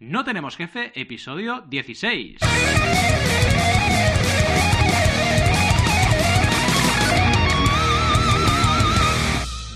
No tenemos jefe, episodio 16.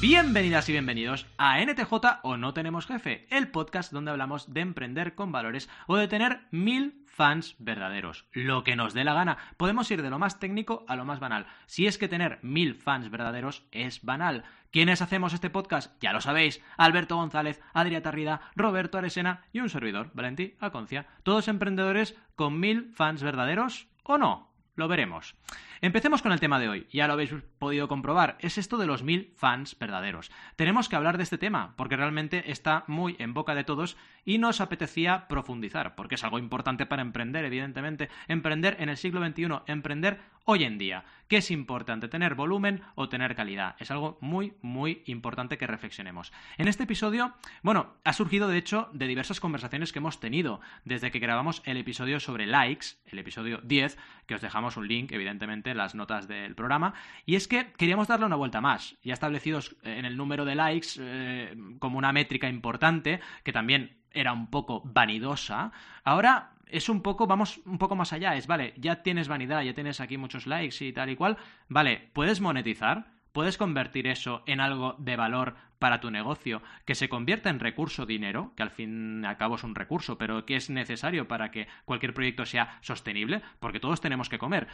Bienvenidas y bienvenidos a NTJ o No Tenemos Jefe, el podcast donde hablamos de emprender con valores o de tener mil fans verdaderos. Lo que nos dé la gana. Podemos ir de lo más técnico a lo más banal. Si es que tener mil fans verdaderos es banal. ¿Quiénes hacemos este podcast? Ya lo sabéis. Alberto González, Adrià Tarrida, Roberto Aresena y un servidor, Valentí Aconcia. Todos emprendedores con mil fans verdaderos o no. Lo veremos. Empecemos con el tema de hoy. Ya lo habéis podido comprobar. Es esto de los mil fans verdaderos. Tenemos que hablar de este tema porque realmente está muy en boca de todos y nos apetecía profundizar porque es algo importante para emprender, evidentemente. Emprender en el siglo XXI, emprender hoy en día. ¿Qué es importante? ¿Tener volumen o tener calidad? Es algo muy, muy importante que reflexionemos. En este episodio, bueno, ha surgido de hecho de diversas conversaciones que hemos tenido desde que grabamos el episodio sobre likes, el episodio 10, que os dejamos un link, evidentemente, las notas del programa. Y es que queríamos darle una vuelta más. Ya establecidos en el número de likes eh, como una métrica importante, que también era un poco vanidosa. Ahora es un poco, vamos un poco más allá, es, vale, ya tienes vanidad, ya tienes aquí muchos likes y tal y cual, vale, puedes monetizar, puedes convertir eso en algo de valor para tu negocio, que se convierta en recurso dinero, que al fin y al cabo es un recurso, pero que es necesario para que cualquier proyecto sea sostenible, porque todos tenemos que comer.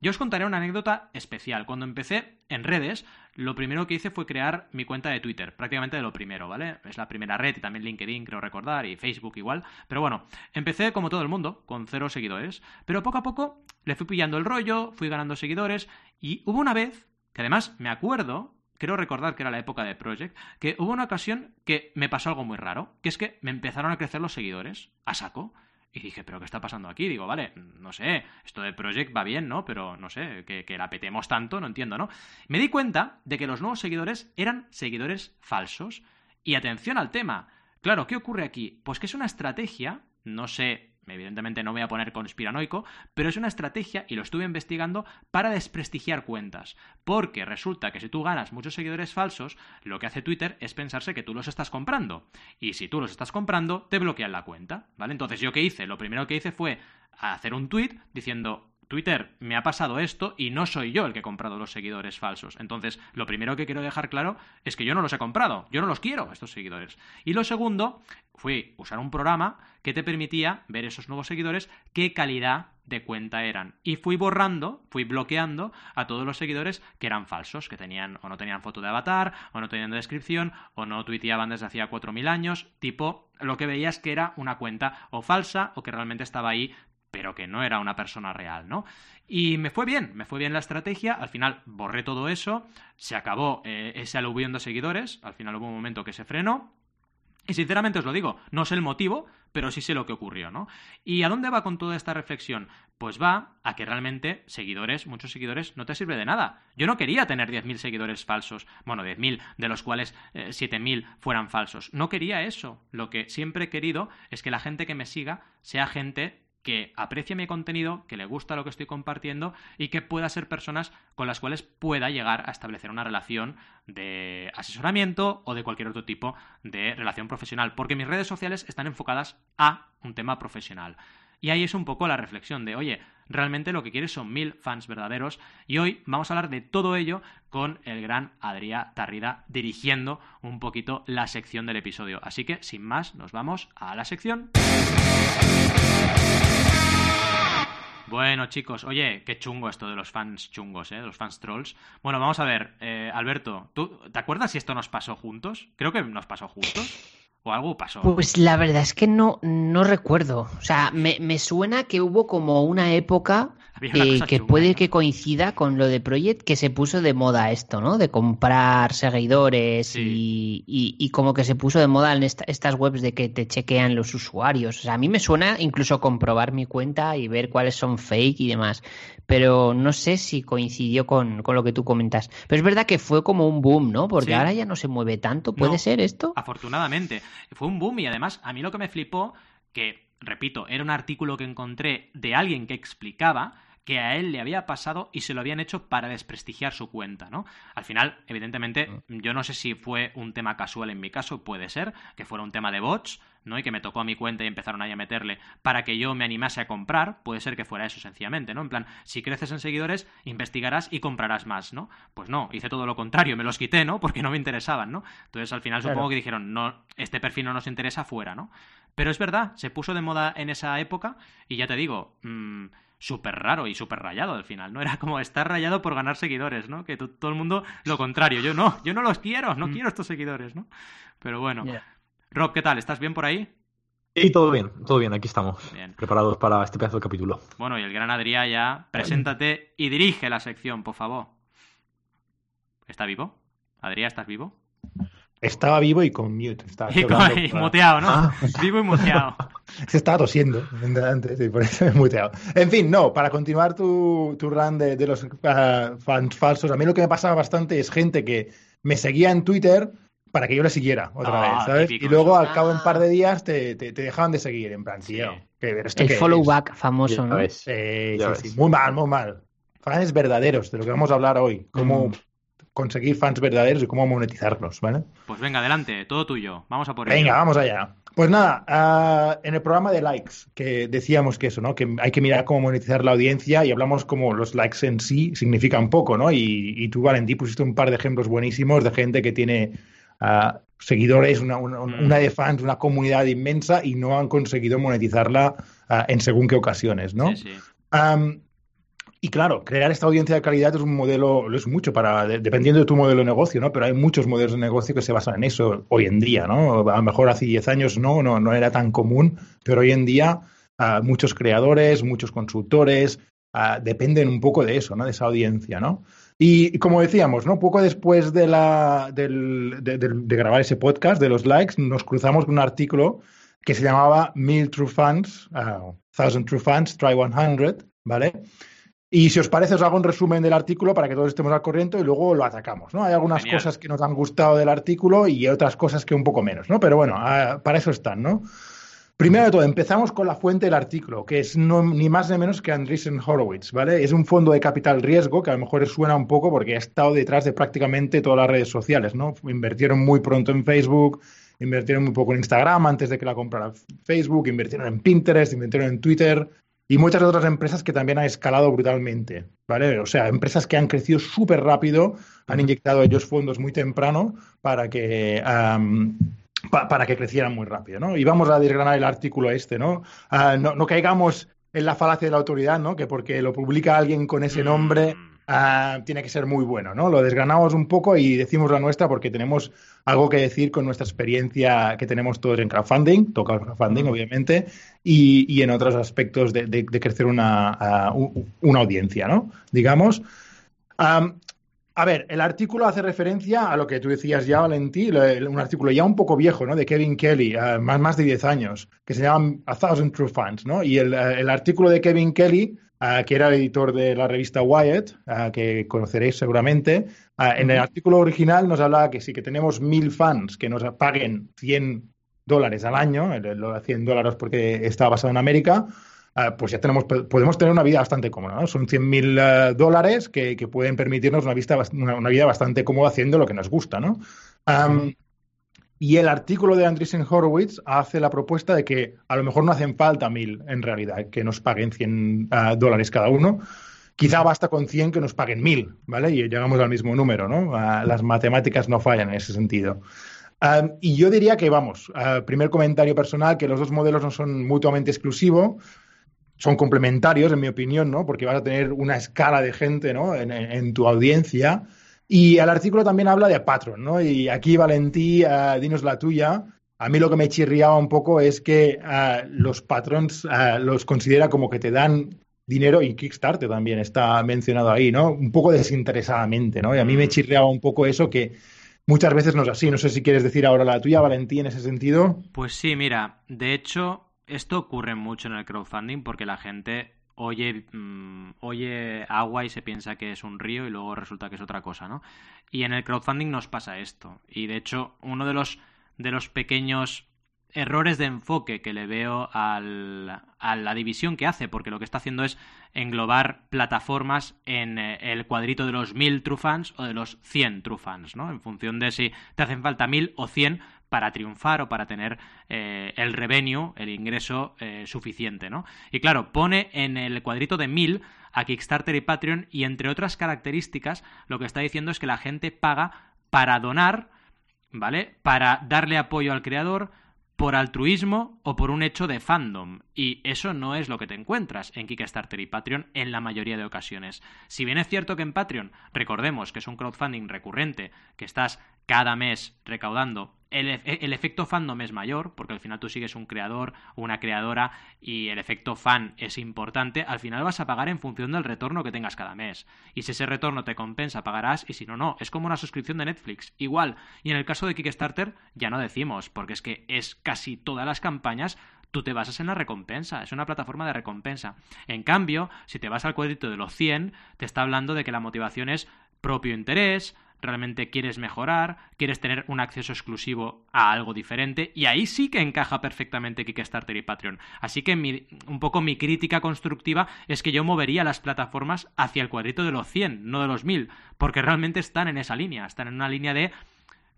Yo os contaré una anécdota especial. Cuando empecé en redes, lo primero que hice fue crear mi cuenta de Twitter, prácticamente de lo primero, ¿vale? Es la primera red y también LinkedIn, creo recordar, y Facebook igual. Pero bueno, empecé como todo el mundo, con cero seguidores, pero poco a poco le fui pillando el rollo, fui ganando seguidores, y hubo una vez, que además me acuerdo, creo recordar que era la época de Project, que hubo una ocasión que me pasó algo muy raro, que es que me empezaron a crecer los seguidores, a saco. Y dije, ¿pero qué está pasando aquí? Digo, vale, no sé, esto de Project va bien, ¿no? Pero no sé, que, que la petemos tanto, no entiendo, ¿no? Me di cuenta de que los nuevos seguidores eran seguidores falsos. Y atención al tema. Claro, ¿qué ocurre aquí? Pues que es una estrategia, no sé evidentemente no voy a poner conspiranoico, pero es una estrategia, y lo estuve investigando, para desprestigiar cuentas. Porque resulta que si tú ganas muchos seguidores falsos, lo que hace Twitter es pensarse que tú los estás comprando. Y si tú los estás comprando, te bloquean la cuenta, ¿vale? Entonces, ¿yo qué hice? Lo primero que hice fue hacer un tweet diciendo, Twitter, me ha pasado esto y no soy yo el que he comprado los seguidores falsos. Entonces, lo primero que quiero dejar claro es que yo no los he comprado, yo no los quiero, estos seguidores. Y lo segundo fue usar un programa que te permitía ver esos nuevos seguidores, qué calidad de cuenta eran. Y fui borrando, fui bloqueando a todos los seguidores que eran falsos, que tenían o no tenían foto de avatar, o no tenían descripción, o no tuiteaban desde hacía 4.000 años, tipo, lo que veías que era una cuenta o falsa o que realmente estaba ahí pero que no era una persona real, ¿no? Y me fue bien, me fue bien la estrategia, al final borré todo eso, se acabó eh, ese aluvión de seguidores, al final hubo un momento que se frenó, y sinceramente os lo digo, no sé el motivo, pero sí sé lo que ocurrió, ¿no? ¿Y a dónde va con toda esta reflexión? Pues va a que realmente seguidores, muchos seguidores, no te sirve de nada. Yo no quería tener 10.000 seguidores falsos, bueno, 10.000, de los cuales 7.000 eh, fueran falsos. No quería eso. Lo que siempre he querido es que la gente que me siga sea gente que aprecie mi contenido, que le gusta lo que estoy compartiendo y que pueda ser personas con las cuales pueda llegar a establecer una relación de asesoramiento o de cualquier otro tipo de relación profesional, porque mis redes sociales están enfocadas a un tema profesional. Y ahí es un poco la reflexión de, oye, realmente lo que quieres son mil fans verdaderos y hoy vamos a hablar de todo ello con el gran Adrià Tarrida dirigiendo un poquito la sección del episodio. Así que, sin más, nos vamos a la sección. Bueno, chicos, oye, qué chungo esto de los fans chungos, ¿eh? De los fans trolls. Bueno, vamos a ver, eh, Alberto, ¿tú te acuerdas si esto nos pasó juntos? Creo que nos pasó juntos. ¿O algo pasó? Pues la verdad es que no, no recuerdo. O sea, me, me suena que hubo como una época que puede que coincida con lo de Project, que se puso de moda esto, ¿no? De comprar seguidores y, y, como que se puso de moda en estas webs de que te chequean los usuarios. O sea, a mí me suena incluso comprobar mi cuenta y ver cuáles son fake y demás pero no sé si coincidió con, con, lo que tú comentas. Pero es verdad que fue como un boom, ¿no? Porque ahora ya no se mueve tanto. ¿Puede ser esto? Afortunadamente. Fue un boom y además a mí lo que me flipó, que, repito, era un artículo que encontré de alguien que explicaba que a él le había pasado y se lo habían hecho para desprestigiar su cuenta, ¿no? Al final, evidentemente, mm. yo no sé si fue un tema casual en mi caso, puede ser, que fuera un tema de bots, ¿no? Y que me tocó a mi cuenta y empezaron ahí a meterle para que yo me animase a comprar, puede ser que fuera eso sencillamente, ¿no? En plan, si creces en seguidores, investigarás y comprarás más, ¿no? Pues no, hice todo lo contrario, me los quité, ¿no? Porque no me interesaban, ¿no? Entonces al final supongo que dijeron, no, este perfil no nos interesa fuera, ¿no? Pero es verdad, se puso de moda en esa época y ya te digo, mmm, súper raro y súper rayado al final, ¿no? Era como estar rayado por ganar seguidores, ¿no? Que todo el mundo lo contrario. Yo no, yo no los quiero, no mm. quiero estos seguidores, ¿no? Pero bueno. Rob, ¿qué tal? ¿Estás bien por ahí? Sí, todo bien, todo bien, aquí estamos. Preparados para este pedazo de capítulo. Bueno, y el gran Adrián ya, preséntate y dirige la sección, por favor. ¿Está vivo? Adrián, ¿estás vivo? Estaba vivo y con mute. Estaba y, muteado, ¿no? Ah. Vivo y muteado. Se estaba tosiendo antes, y por eso me he muteado. En fin, no, para continuar tu, tu run de, los uh, fans falsos, a mí lo que me pasaba bastante es gente que me seguía en Twitter para que yo le siguiera otra vez, ah, ¿sabes? Y luego al cabo de un par de días te, te, dejaban de seguir, en plan, tío. el follow back famoso, ¿no? sí, sí, sí, muy mal, muy mal. Fans verdaderos, de lo que vamos a hablar hoy. Cómo, mm conseguir fans verdaderos y cómo monetizarlos, ¿vale? Pues venga, adelante, todo tuyo. Vamos a por ello. Venga, vamos allá. Pues nada, ah, en el programa de likes, que decíamos que eso, ¿no? Que hay que mirar cómo monetizar la audiencia y hablamos como los likes en sí significan poco, ¿no? Y, tú, Valentí, pusiste un par de ejemplos buenísimos de gente que tiene ah, seguidores, una, mm. una, de fans, una comunidad inmensa y no han conseguido monetizarla ah, en según qué ocasiones, ¿no? Sí, sí. Y claro, crear esta audiencia de calidad es un modelo, lo es mucho para, dependiendo de tu modelo de negocio, ¿no? Pero hay muchos modelos de negocio que se basan en eso hoy en día, ¿no? A lo mejor hace 10 años no, no, no era tan común, pero hoy en día uh, muchos creadores, muchos consultores uh, dependen un poco de eso, ¿no? De esa audiencia, ¿no? Y, como decíamos, ¿no? Poco después de, la, del, de, de, grabar ese podcast de los likes, nos cruzamos con un artículo que se llamaba Mil True Fans, uh, Thousand True Fans, Try 100, ¿vale? Y si os parece, os hago un resumen del artículo para que todos estemos al corriente y luego lo atacamos. ¿no? Hay algunas cosas que nos han gustado del artículo y otras cosas que un poco menos, ¿no? Pero bueno, ah, para eso están, ¿no? Primero de todo, empezamos con la fuente del artículo, que es ni más ni menos que Andreessen Horowitz, ¿vale? Es un fondo de capital riesgo que a lo mejor suena un poco porque ha estado detrás de prácticamente todas las redes sociales, ¿no? Invirtieron muy pronto en Facebook, invirtieron muy poco en Instagram antes de que la comprara Facebook, invirtieron en Pinterest, invirtieron en Twitter, y muchas otras empresas que también han escalado brutalmente, ¿vale? O sea, empresas que han crecido súper rápido, han inyectado ellos fondos muy temprano para que... para que crecieran muy rápido, ¿no? Y vamos a desgranar el artículo este, ¿no? Ah, no, no, caigamos en la falacia de la autoridad, ¿no? Que porque lo publica alguien con ese nombre Ah, tiene que ser muy bueno, ¿no? Lo desgranamos un poco y decimos la nuestra porque tenemos algo que decir con nuestra experiencia que tenemos todos en crowdfunding, toca el crowdfunding, obviamente, y, en otros aspectos de, crecer una, una, audiencia, ¿no? Digamos. a ver, el artículo hace referencia a lo que tú decías ya, Valentí, un artículo ya un poco viejo, ¿no? De Kevin Kelly, más, más de 10 años, que se llama A Thousand True Fans, ¿no? Y el, el artículo de Kevin Kelly que era el editor de la revista Wired, que conoceréis seguramente. en el artículo original nos hablaba que sí que tenemos mil fans que nos paguen 100 dólares al año, lo de 100 dólares porque está basado en América, pues ya tenemos, podemos tener una vida bastante cómoda. ¿no? Son 100.000 mil eh, dólares que, pueden permitirnos una, vista, una, vida bastante cómoda haciendo lo que nos gusta. ¿no? Y el artículo de Andreessen Horowitz hace la propuesta de que a lo mejor no hacen falta mil en realidad, que nos paguen 100 ah, dólares cada uno. Quizá basta con 100 que nos paguen mil, ¿vale? Y llegamos al mismo número, ¿no? Ah, las matemáticas no fallan en ese sentido. Ah, y yo diría que, vamos, primer comentario personal, que los dos modelos no son mutuamente exclusivos, son complementarios, en mi opinión, ¿no? Porque vas a tener una escala de gente, ¿no? en tu audiencia y el artículo también habla de Patreon, ¿no? Y aquí, Valentí, uh, dinos la tuya. A mí lo que me chirriaba un poco es que uh, los patrons uh, los considera como que te dan dinero y Kickstarter también está mencionado ahí, ¿no? Un poco desinteresadamente, ¿no? Y a mí me mm. chirriaba un poco eso que muchas veces no es así. No sé si quieres decir ahora la tuya, Valentí, en ese sentido. Pues sí, mira, de hecho, esto ocurre mucho en el crowdfunding porque la gente oye, mm, oye agua y se piensa que es un río y luego resulta que es otra cosa, ¿no? Y en el crowdfunding nos pasa esto. Y de hecho, uno de los, de los pequeños errores de enfoque que le veo a la división que hace, porque lo que está haciendo es englobar plataformas en eh, el cuadrito de los 1000 true fans o de los 100 true fans, ¿no? En función de si te hacen falta 1000 o 100 para triunfar o para tener eh, el revenue, el ingreso eh, suficiente, ¿no? Y claro, pone en el cuadrito de 1000 a Kickstarter y Patreon y entre otras características lo que está diciendo es que la gente paga para donar, ¿vale? Para darle apoyo al creador, por altruismo o por un hecho de fandom. Y eso no es lo que te encuentras en Kickstarter y Patreon en la mayoría de ocasiones. Si bien es cierto que en Patreon, recordemos que es un crowdfunding recurrente, que estás cada mes recaudando el, efecto fandom es mayor, porque al final tú sigues un creador o una creadora y el efecto fan es importante, al final vas a pagar en función del retorno que tengas cada mes. Y si ese retorno te compensa, pagarás, y si no, no. Es como una suscripción de Netflix, igual. Y en el caso de Kickstarter, ya no decimos, porque es que es casi todas las campañas tú te basas en la recompensa, es una plataforma de recompensa. En cambio, si te vas al cuadrito de los 100, te está hablando de que la motivación es propio interés, realmente quieres mejorar, quieres tener un acceso exclusivo a algo diferente, y ahí sí que encaja perfectamente Kickstarter y Patreon. Así que un poco mi crítica constructiva es que yo movería las plataformas hacia el cuadrito de los 100, no de los 1000, porque realmente están en esa línea, están en una línea de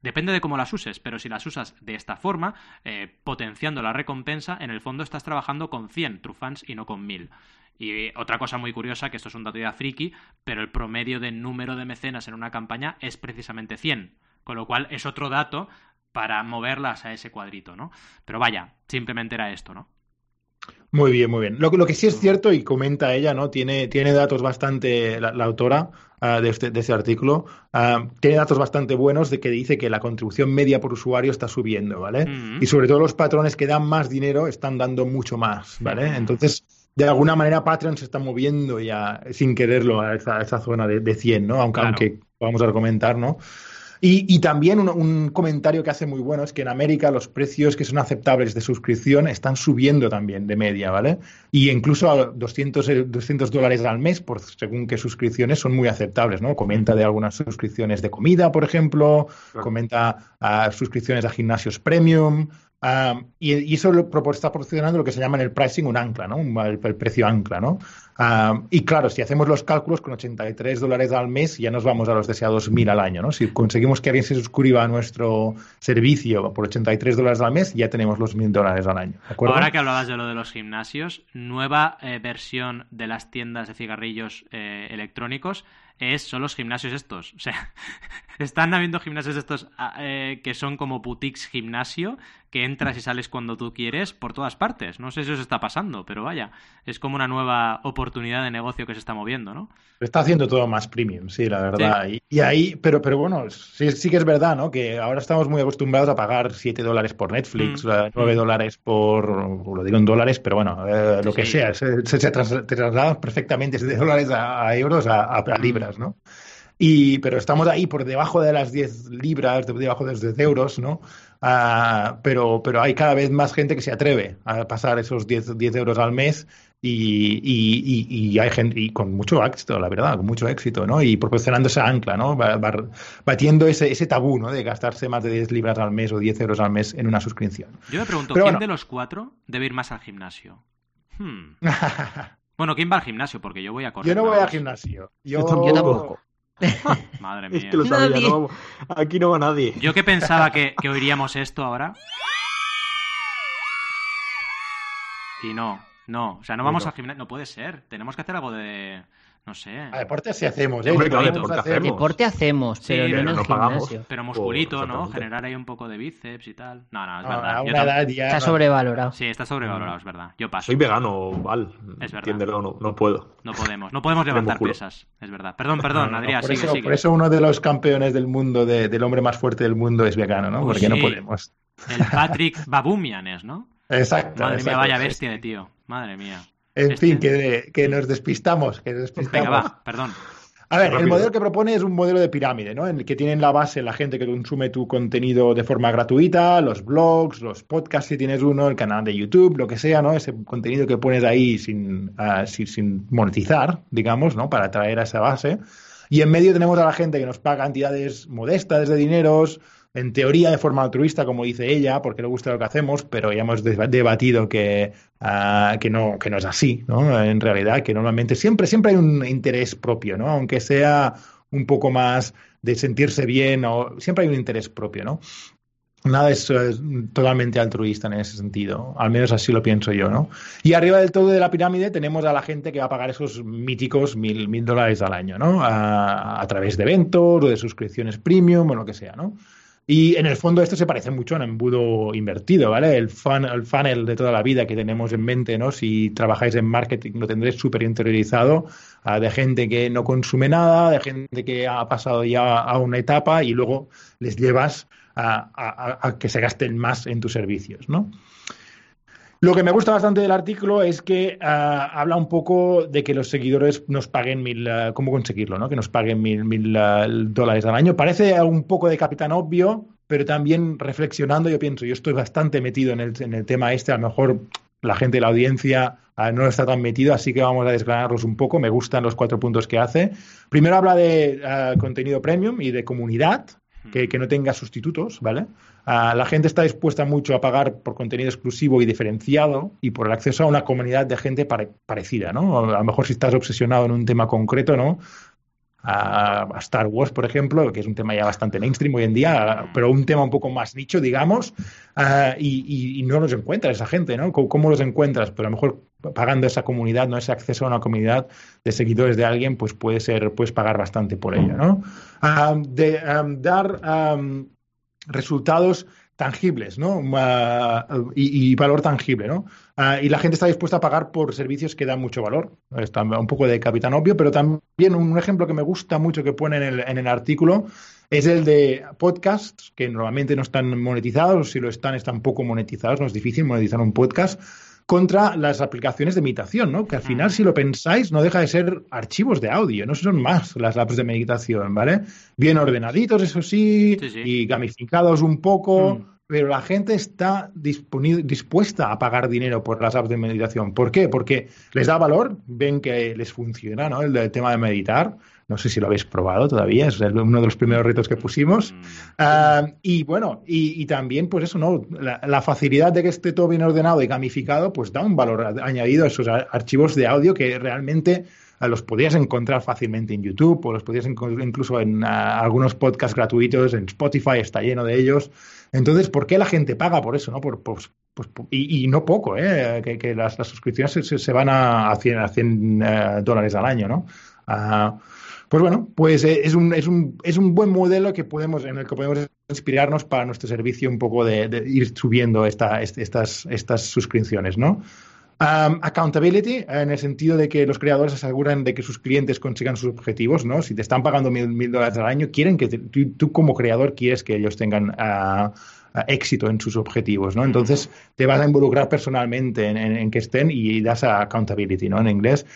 Depende de cómo las uses, pero si las usas de esta forma, eh, potenciando la recompensa, en el fondo estás trabajando con 100 true fans y no con 1000. Y otra cosa muy curiosa, que esto es un dato ya friki, pero el promedio de número de mecenas en una campaña es precisamente 100. Con lo cual es otro dato para moverlas a ese cuadrito, ¿no? Pero vaya, simplemente era esto, ¿no? Muy bien, muy bien. Lo, lo que sí es cierto, y comenta ella, ¿no? Tiene, tiene datos bastante, la, autora ah, de, este, de este artículo, ah, tiene datos bastante buenos de que dice que la contribución media por usuario está subiendo, ¿vale? Y sobre todo los patrones que dan más dinero están dando mucho más, ¿vale? Entonces, de alguna manera Patreon se está moviendo ya sin quererlo a esa, esa zona de, de 100, ¿no? Aunque, aunque vamos a comentar, ¿no? Y, también un, comentario que hace muy bueno es que en América los precios que son aceptables de suscripción están subiendo también de media, ¿vale? Y incluso a 200, 200 dólares al mes, por según qué suscripciones, son muy aceptables, ¿no? Comenta de algunas suscripciones de comida, por ejemplo, comenta a suscripciones a gimnasios premium, y, eso está proporcionando lo que se llama en el pricing un ancla, ¿no? el, precio ancla, ¿no? y claro, si hacemos los cálculos con 83 dólares al mes, ya nos vamos a los deseados mil al año, ¿no? Si conseguimos que alguien se suscriba a nuestro servicio por 83 dólares al mes, ya tenemos los mil dólares al año. Ahora que hablabas de lo de los gimnasios, nueva eh, versión de las tiendas de cigarrillos eh, electrónicos es, son los gimnasios estos. O sea, están habiendo gimnasios estos ah, eh, que son como boutiques gimnasio, que entras y sales cuando tú quieres por todas partes. No sé si os está pasando, pero vaya, es como una nueva oportunidad de negocio que se está moviendo, ¿no? Está haciendo todo más premium, sí, la verdad. Y, ahí, pero, pero bueno, sí, sí, que es verdad, ¿no? Que ahora estamos muy acostumbrados a pagar 7 dólares por Netflix, 9 mm. dólares por, lo digo en dólares, pero bueno, eh, lo que sea, se, se, trasladan perfectamente de dólares a, euros a, a libras, ¿no? Y, pero estamos ahí por debajo de las 10 libras, debajo de los 10 euros, ¿no? Ah, pero, pero hay cada vez más gente que se atreve a pasar esos 10, 10 euros al mes y, y, hay gente y con mucho éxito, la verdad, con mucho éxito, ¿no? Y proporcionando esa ancla, ¿no? Batiendo ese, ese tabú, ¿no? De gastarse más de 10 libras al mes o 10 euros al mes en una suscripción. Yo me pregunto, ¿quién de los cuatro debe ir más al gimnasio? Hmm. bueno, ¿quién va al gimnasio? Porque yo voy a correr. Yo no voy al gimnasio. Yo, yo tampoco. Madre mía. aquí no va nadie. Yo que pensaba que, que oiríamos esto ahora. Y no, no. O sea, no vamos al gimnasio. No puede ser. Tenemos que hacer algo de. No sé. A deporte sí hacemos, ¿eh? deporte, hacemos. pero, no, en el gimnasio. Pero musculito, ¿no? Generar ahí un poco de bíceps y tal. No, no, es verdad. está sobrevalorado. Sí, está sobrevalorado, es verdad. Yo paso. Soy vegano, Val. Es verdad. no, no puedo. No podemos. No podemos levantar pesas, es verdad. Perdón, perdón, Adrián, por sigue, eso, Por eso uno de los campeones del mundo, del hombre más fuerte del mundo es vegano, ¿no? Porque no podemos. El Patrick Babumianes, ¿no? Exacto. Madre mía, vaya bestia de tío. Madre mía. En este fin, que, nos despistamos, que despistamos. va, perdón. A ver, el modelo que propone es un modelo de pirámide, ¿no? En el que tienen la base la gente que consume tu contenido de forma gratuita, los blogs, los podcasts si tienes uno, el canal de YouTube, lo que sea, ¿no? Ese contenido que pones ahí sin, ah, sin, monetizar, digamos, ¿no? Para traer a esa base. Y en medio tenemos a la gente que nos paga cantidades modestas de dineros, en teoría de forma altruista, como dice ella, porque le gusta lo que hacemos, pero ya hemos debatido que, ah, que, no, que no es así, ¿no? En realidad, que normalmente siempre, siempre hay un interés propio, ¿no? Aunque sea un poco más de sentirse bien, o siempre hay un interés propio, ¿no? Nada es, totalmente altruista en ese sentido, al menos así lo pienso yo, ¿no? Y arriba del todo de la pirámide tenemos a la gente que va a pagar esos míticos mil, mil dólares al año, ¿no? A, a, través de eventos o de suscripciones premium o lo que sea, ¿no? Y en el fondo esto se parece mucho a un embudo invertido, ¿vale? El, el funnel de toda la vida que tenemos en mente, ¿no? Si trabajáis en marketing lo tendréis súper interiorizado, uh, de gente que no consume nada, de gente que ha pasado ya a una etapa y luego les llevas a que se gasten más en tus servicios, ¿no? Lo que me gusta bastante del artículo es que uh, habla un poco de que los seguidores nos paguen mil, uh, cómo conseguirlo, ¿no? Que nos paguen mil, mil uh, dólares al año. Parece un poco de capitán obvio, pero también reflexionando, yo pienso, yo estoy bastante metido en el, en el tema este, a lo mejor la gente de la audiencia no está tan metido, así que vamos a desgranarlos un poco. Me gustan los cuatro puntos que hace. Primero habla de contenido premium y de comunidad, que, que no tenga sustitutos, ¿vale? Uh, la gente está dispuesta mucho a pagar por contenido exclusivo y diferenciado y por el acceso a una comunidad de gente pare parecida, ¿no? A lo mejor si estás obsesionado en un tema concreto, ¿no? A, a, Star Wars, por ejemplo, que es un tema ya bastante mainstream hoy en día, pero un tema un poco más nicho, digamos, uh, y, no los encuentras esa gente, ¿no? ¿Cómo, ¿Cómo, los encuentras? Pero a lo mejor pagando esa comunidad, no ese acceso a una comunidad de seguidores de alguien, pues puede ser, puedes pagar bastante por ello, ¿no? Uh, de um, dar um, resultados tangibles, ¿no? Uh, y, valor tangible, ¿no? Uh, y la gente está dispuesta a pagar por servicios que dan mucho valor. Está un poco de capitán obvio, pero también un ejemplo que me gusta mucho que pone en el, en el artículo es el de podcasts, que normalmente no están monetizados, si lo están, están poco monetizados, no es difícil monetizar un podcast contra las aplicaciones de meditación, ¿no? Que al final, si lo pensáis, no deja de ser archivos de audio, no son más las apps de meditación, ¿vale? Bien ordenaditos, eso sí, sí, sí. y gamificados un poco. Mm. Pero la gente está dispuesta a pagar dinero por las apps de meditación. ¿Por qué? Porque les da valor, ven que les funciona ¿no? el, el tema de meditar. No sé si lo habéis probado todavía, es uno de los primeros retos que pusimos. Uh, y bueno, y, y, también, pues eso, ¿no? La, la, facilidad de que esté todo bien ordenado y gamificado, pues da un valor añadido a esos archivos de audio que realmente uh, los podías encontrar fácilmente en YouTube o los podías encontrar incluso en uh, algunos podcasts gratuitos, en Spotify está lleno de ellos. Entonces, ¿por qué la gente paga por eso? ¿no? Por, pues, pues, y, y, no poco, ¿eh? que, que las, las, suscripciones se, se, van a, a 100, a 100 uh, dólares al año, ¿no? Uh, pues bueno, pues eh, es, un, es, un, es un buen modelo que podemos, en el que podemos inspirarnos para nuestro servicio un poco de, de ir subiendo esta, estas, estas suscripciones, ¿no? Um, accountability, en el sentido de que los creadores aseguran de que sus clientes consigan sus objetivos, ¿no? Si te están pagando mil, mil dólares al año, quieren que te, tú, tú, como creador quieres que ellos tengan uh, uh, éxito en sus objetivos, ¿no? Entonces te vas a involucrar personalmente en, en, en que estén y das accountability, ¿no? En inglés.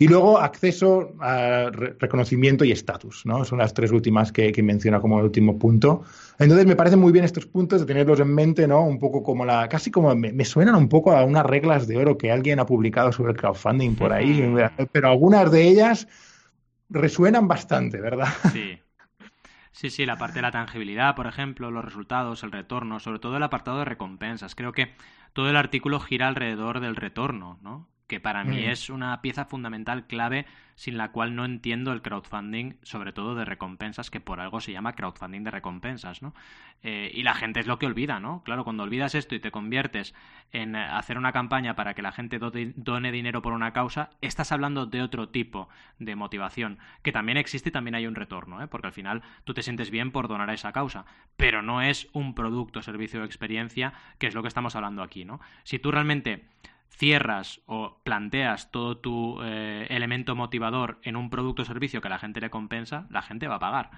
Y luego acceso a re reconocimiento y estatus, ¿no? Son las tres últimas que, que, menciona como el último punto. Entonces me parecen muy bien estos puntos de tenerlos en mente, ¿no? Un poco como la, casi como me, me suenan un poco a unas reglas de oro que alguien ha publicado sobre el crowdfunding por ahí, pero algunas de ellas resuenan bastante, ¿verdad? Sí. Sí, sí, la parte de la tangibilidad, por ejemplo, los resultados, el retorno, sobre todo el apartado de recompensas. Creo que todo el artículo gira alrededor del retorno, ¿no? Que para mí mm. es una pieza fundamental, clave, sin la cual no entiendo el crowdfunding, sobre todo de recompensas, que por algo se llama crowdfunding de recompensas, ¿no? Eh, y la gente es lo que olvida, ¿no? Claro, cuando olvidas esto y te conviertes en hacer una campaña para que la gente done dinero por una causa, estás hablando de otro tipo de motivación, que también existe y también hay un retorno, ¿eh? Porque al final tú te sientes bien por donar a esa causa, pero no es un producto, servicio o experiencia, que es lo que estamos hablando aquí, ¿no? Si tú realmente cierras o planteas todo tu eh, elemento motivador en un producto o servicio que la gente le compensa, la gente va a pagar.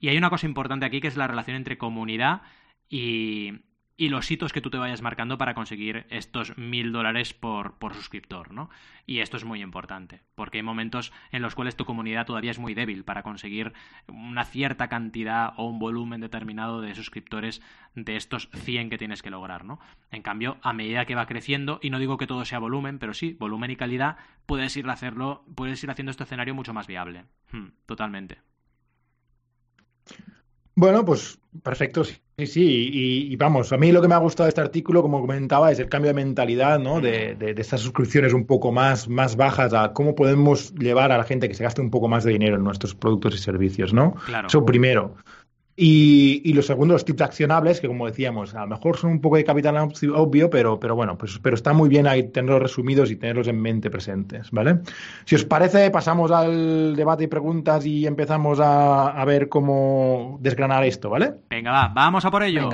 Y hay una cosa importante aquí que es la relación entre comunidad y, y los hitos que tú te vayas marcando para conseguir estos mil dólares por, por, suscriptor, ¿no? Y esto es muy importante, porque hay momentos en los cuales tu comunidad todavía es muy débil para conseguir una cierta cantidad o un volumen determinado de suscriptores de estos 100 que tienes que lograr, ¿no? En cambio, a medida que va creciendo, y no digo que todo sea volumen, pero sí, volumen y calidad, puedes ir, a hacerlo, puedes ir haciendo este escenario mucho más viable. Hmm, totalmente. Bueno, pues perfecto, sí, sí. Y, vamos, a mí lo que me ha gustado de este artículo, como comentaba, es el cambio de mentalidad, ¿no? De, de, estas suscripciones un poco más, más bajas a cómo podemos llevar a la gente que se gaste un poco más de dinero en nuestros productos y servicios, ¿no? Claro. Eso primero. Y, y, los segundos, los tips accionables, que como decíamos, a lo mejor son un poco de capital obvio, pero, pero bueno, pues pero está muy bien ahí tenerlos resumidos y tenerlos en mente presentes, ¿vale? Si os parece, pasamos al debate y preguntas y empezamos a, a ver cómo desgranar esto, ¿vale? Venga, va, vamos a por ello.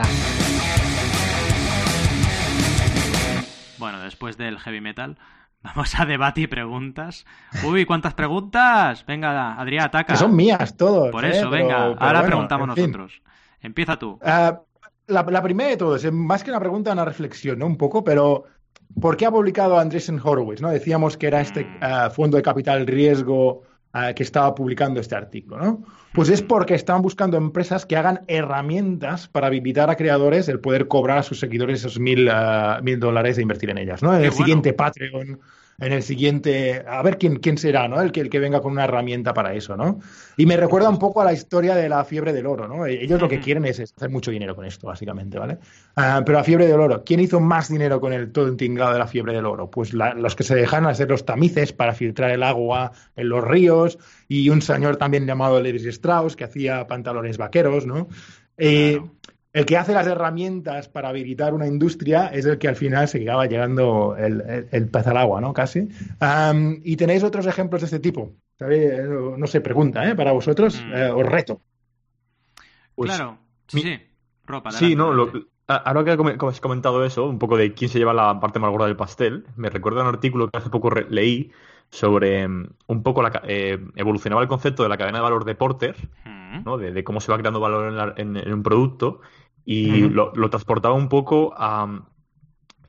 Bueno, después del heavy metal, Vamos a debate y preguntas. Uy, ¿cuántas preguntas? Venga, Adrián, ataca. Que son mías todos. Por eso, ¿eh? venga, ahora preguntamos nosotros. Empieza tú. Uh, la, primera de todos, más que una pregunta, una reflexión, ¿no? Un poco, pero ¿por qué ha publicado Andreessen Horowitz? ¿no? Decíamos que era este uh, fondo de capital riesgo que estaba publicando este artículo, ¿no? Pues es porque están buscando empresas que hagan herramientas para habilitar a creadores el poder cobrar a sus seguidores esos mil, mil dólares e invertir en ellas, ¿no? En el siguiente Patreon en el siguiente, a ver quién, quién será, ¿no? El que, el que venga con una herramienta para eso, ¿no? Y me recuerda un poco a la historia de la fiebre del oro, ¿no? Ellos lo que quieren es hacer mucho dinero con esto, básicamente, ¿vale? Ah, pero la fiebre del oro, ¿quién hizo más dinero con el todo tinglado de la fiebre del oro? Pues los que se dejan hacer los tamices para filtrar el agua en los ríos y un señor también llamado Levis Strauss que hacía pantalones vaqueros, ¿no? Eh, el que hace las herramientas para habilitar una industria es el que al final se acaba llegando el, el, pez al agua, ¿no? Casi. y tenéis otros ejemplos de este tipo. No sé, pregunta, ¿eh? Para vosotros, mm. eh, os reto. Pues, claro, sí, sí. Ropa, sí, no, ahora que has comentado eso, un poco de quién se lleva la parte más gorda del pastel, me recuerda un artículo que hace poco leí sobre mm, un poco la, eh, evolucionaba el concepto de la cadena de valor de Porter, mm. ¿no? de, cómo se va creando valor en, en un producto y lo, transportaba un poco a,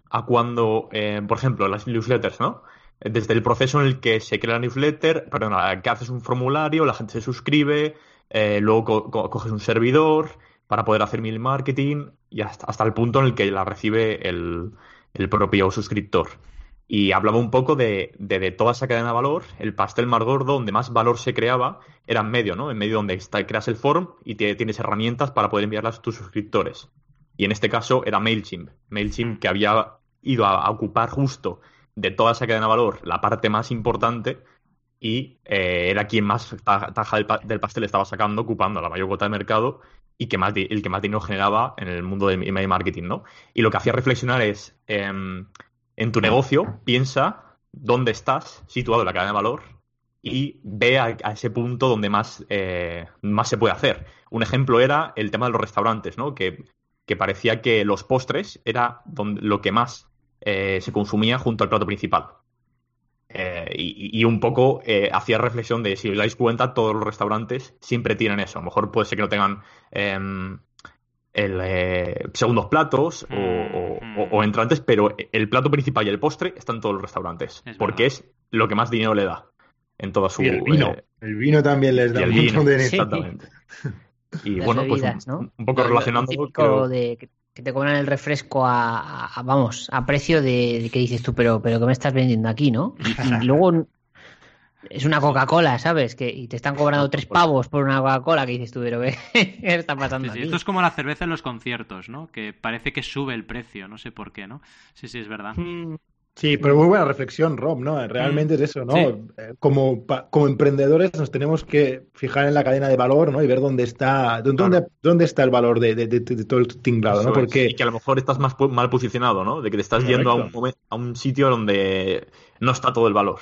a cuando, eh, por ejemplo, las newsletters, ¿no? Desde el proceso en el que se crea la newsletter, perdón, que haces un formulario, la gente se suscribe, eh, luego coges un servidor para poder hacer mil marketing y hasta, hasta, el punto en el que la recibe el, el propio suscriptor. Y hablaba un poco de, de, toda esa cadena de valor, el pastel más gordo, donde más valor se creaba, era en medio, ¿no? En medio donde está, creas el forum y tienes herramientas para poder enviarlas a tus suscriptores. Y en este caso era MailChimp. MailChimp que había ido a, ocupar justo de toda esa cadena de valor la parte más importante y eh, era quien más taja del, pastel estaba sacando, ocupando la mayor cuota de mercado y que más el que más dinero generaba en el mundo del email marketing, ¿no? Y lo que hacía reflexionar es... Em, en tu negocio, piensa dónde estás situado en la cadena de valor y ve a, ese punto donde más, eh, más se puede hacer. Un ejemplo era el tema de los restaurantes, ¿no? Que, parecía que los postres era lo que más eh, se consumía junto al plato principal. Eh, y, un poco hacía reflexión de si os dais cuenta, todos los restaurantes siempre tienen eso. A lo mejor puede ser que no tengan em, el, eh, segundos platos o, entrantes, pero el plato principal y el postre están en todos los restaurantes, porque es lo que más dinero le da en toda su... Y el vino, eh, el vino también les da un montón de dinero. Exactamente. Y bueno, pues un, poco relacionando... de que te cobran el refresco a, vamos, a precio de, que dices tú, pero, pero que me estás vendiendo aquí, ¿no? y luego es una Coca-Cola, ¿sabes? Que, y te están cobrando tres pavos por una Coca-Cola que dices tú, pero ¿qué, está pasando Esto es como la cerveza en los conciertos, ¿no? Que parece que sube el precio, no sé por qué, ¿no? Sí, sí, es verdad. Mm. Sí, pero muy buena reflexión, Rob, ¿no? Realmente es eso, ¿no? Eh, como, como emprendedores nos tenemos que fijar en la cadena de valor, ¿no? Y ver dónde está, dónde, dónde está el valor de, de, todo el tinglado, ¿no? Porque... Y que a lo mejor estás más mal posicionado, ¿no? De que te estás yendo a un, a un sitio donde no está todo el valor.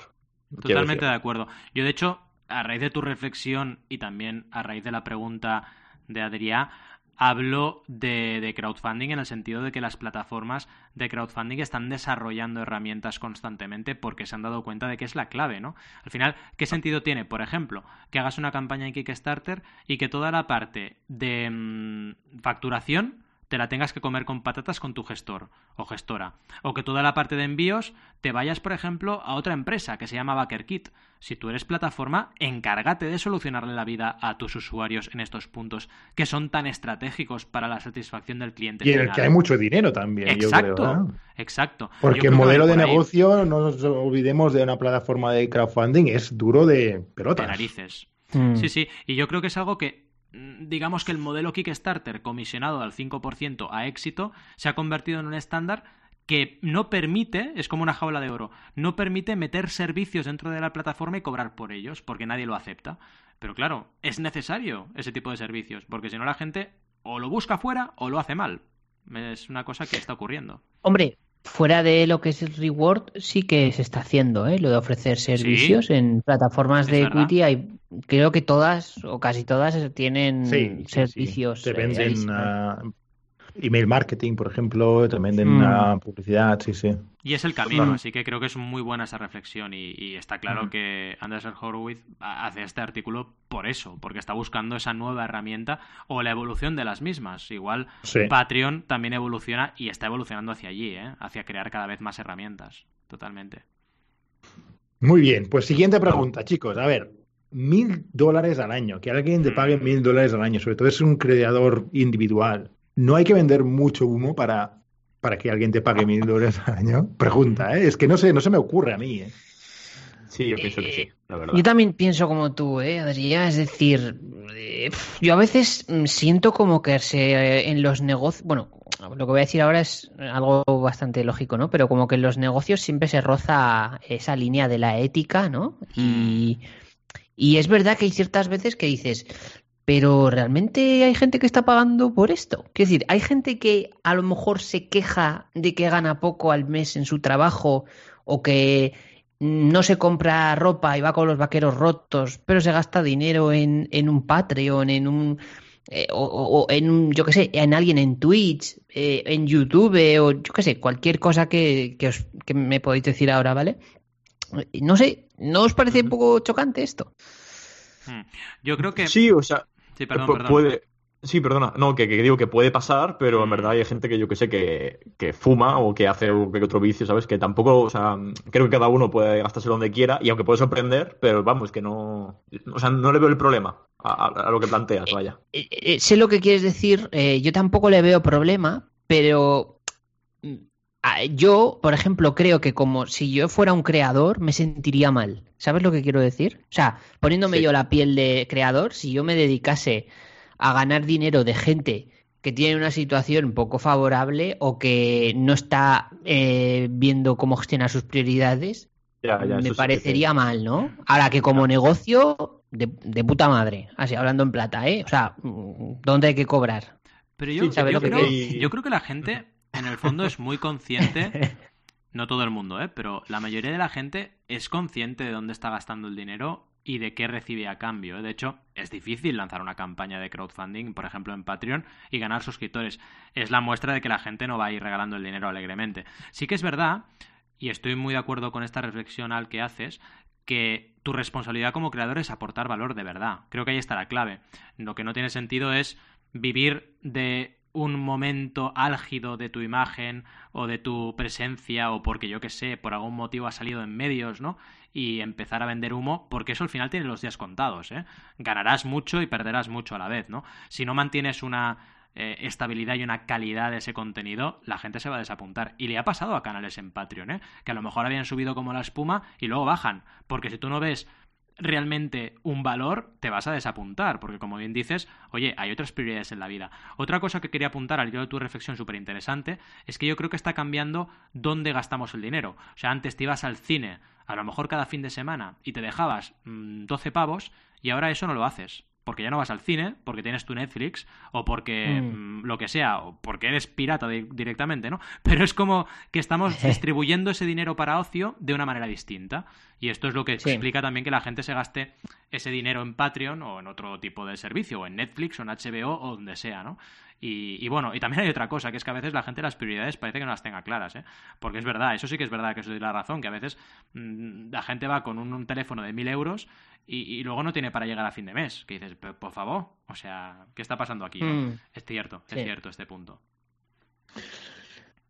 Totalmente de acuerdo. Yo, de hecho, a raíz de tu reflexión y también a raíz de la pregunta de Adrián, hablo de, crowdfunding en el sentido de que las plataformas de crowdfunding están desarrollando herramientas constantemente porque se han dado cuenta de que es la clave, ¿no? Al final, ¿qué sentido tiene, por ejemplo, que hagas una campaña en Kickstarter y que toda la parte de mm, facturación te la tengas que comer con patatas con tu gestor o gestora. O que toda la parte de envíos te vayas, por ejemplo, a otra empresa que se llama BackerKit. Si tú eres plataforma, encárgate de solucionarle la vida a tus usuarios en estos puntos que son tan estratégicos para la satisfacción del cliente. Y en el que hay mucho dinero también. Exacto, exacto. Porque el modelo de negocio, no nos olvidemos de una plataforma de crowdfunding, es duro de pelota. De narices. Mm. Sí, sí. Y yo creo que es algo que digamos que el modelo Kickstarter comisionado al 5% a éxito se ha convertido en un estándar que no permite, es como una jaula de oro, no permite meter servicios dentro de la plataforma y cobrar por ellos, porque nadie lo acepta. Pero claro, es necesario ese tipo de servicios, porque si no la gente o lo busca fuera o lo hace mal. Es una cosa que está ocurriendo. Hombre, fuera de lo que es el reward, sí que se está haciendo, ¿eh? Lo de ofrecer servicios en plataformas de equity. Hay, creo que todas o casi todas tienen servicios. Te venden eh, email marketing, por ejemplo, te venden mm. publicidad, sí, sí. Y es el camino, así que creo que es muy buena esa reflexión y, está claro que Anderson Horowitz hace este artículo por eso, porque está buscando esa nueva herramienta o la evolución de las mismas. Igual Patreon también evoluciona y está evolucionando hacia allí, ¿eh? hacia crear cada vez más herramientas. Totalmente. Muy bien, pues siguiente pregunta, chicos. A ver, mil dólares al año, que alguien te pague mm. mil dólares al año, sobre todo es un creador individual. No hay que vender mucho humo para para que alguien te pague mil dólares al año? Pregunta, ¿eh? Es que no sé, no se me ocurre a mí, ¿eh? Sí, yo pienso que sí, la verdad. Yo también pienso como tú, ¿eh, Adrián? Es decir, eh, yo a veces mm, siento como que se, en los negocios, bueno, lo que voy a decir ahora es algo bastante lógico, ¿no? Pero como que en los negocios siempre se roza esa línea de la ética, ¿no? Y, y es verdad que hay ciertas veces que dices, pero realmente hay gente que está pagando por esto. Es decir, hay gente que a lo mejor se queja de que gana poco al mes en su trabajo o que no se compra ropa y va con los vaqueros rotos, pero se gasta dinero en, en un Patreon, en un eh, o, en un, yo qué sé, en alguien en Twitch, eh, en YouTube o yo qué sé, cualquier cosa que, que, os, que me podéis decir ahora, ¿vale? No sé, ¿no os parece un poco chocante esto? Hmm. Yo creo que... Sí, o sea, Sí, perdón, Puede... Sí, perdona. No, que, digo que puede pasar, pero en verdad hay gente que yo que sé que, que fuma o que hace otro vicio, ¿sabes? Que tampoco, o sea, creo que cada uno puede gastarse donde quiera y aunque puede sorprender, pero vamos, que no. O sea, no le veo el problema a, lo que planteas, vaya. Eh, eh, sé lo que quieres decir, eh, yo tampoco le veo problema, pero mm, yo, por ejemplo, creo que como si yo fuera un creador, me sentiría mal. ¿Sabes lo que quiero decir? O sea, poniéndome yo la piel de creador, si yo me dedicase a ganar dinero de gente que tiene una situación poco favorable o que no está eh, viendo cómo gestionar sus prioridades, me parecería mal, ¿no? Ahora que como negocio, de, puta madre, así hablando en plata, ¿eh? O sea, ¿dónde hay que cobrar? Pero yo, creo, yo creo que la gente, en el fondo, es muy consciente no todo el mundo, ¿eh? pero la mayoría de la gente es consciente de dónde está gastando el dinero y de qué recibe a cambio. ¿eh? De hecho, es difícil lanzar una campaña de crowdfunding, por ejemplo, en Patreon y ganar suscriptores. Es la muestra de que la gente no va a ir regalando el dinero alegremente. Sí que es verdad, y estoy muy de acuerdo con esta reflexión al que haces, que tu responsabilidad como creador es aportar valor de verdad. Creo que ahí está la clave. Lo que no tiene sentido es vivir de un momento álgido de tu imagen o de tu presencia o porque yo que sé, por algún motivo ha salido en medios, ¿no? Y empezar a vender humo, porque eso al final tiene los días contados, ¿eh? Ganarás mucho y perderás mucho a la vez, ¿no? Si no mantienes una eh, estabilidad y una calidad de ese contenido, la gente se va a desapuntar. Y le ha pasado a canales en Patreon, ¿eh? Que a lo mejor habían subido como la espuma y luego bajan, porque si tú no ves realmente un valor, te vas a desapuntar, porque como bien dices, oye, hay otras prioridades en la vida. Otra cosa que quería apuntar al hilo de tu reflexión súper interesante es que yo creo que está cambiando dónde gastamos el dinero. O sea, antes te ibas al cine, a lo mejor cada fin de semana, y te dejabas 12 mm, pavos, y ahora eso no lo haces porque ya no vas al cine, porque tienes tu Netflix, o porque mm. Mm, lo que sea, o porque eres pirata directamente, ¿no? Pero es como que estamos distribuyendo ese dinero para ocio de una manera distinta. Y esto es lo que explica también que la gente se gaste ese dinero en Patreon o en otro tipo de servicio, o en Netflix, o en HBO, o donde sea, ¿no? Y, bueno, y también hay otra cosa, que es que a veces la gente las prioridades parece que no las tenga claras, ¿eh? Porque es verdad, eso sí que es verdad, que eso es la razón, que a veces mm, la gente va con un, teléfono de mil euros y, luego no tiene para llegar a fin de mes. Que dices, por favor, o sea, ¿qué está pasando aquí? Mm. Es cierto, es cierto este punto.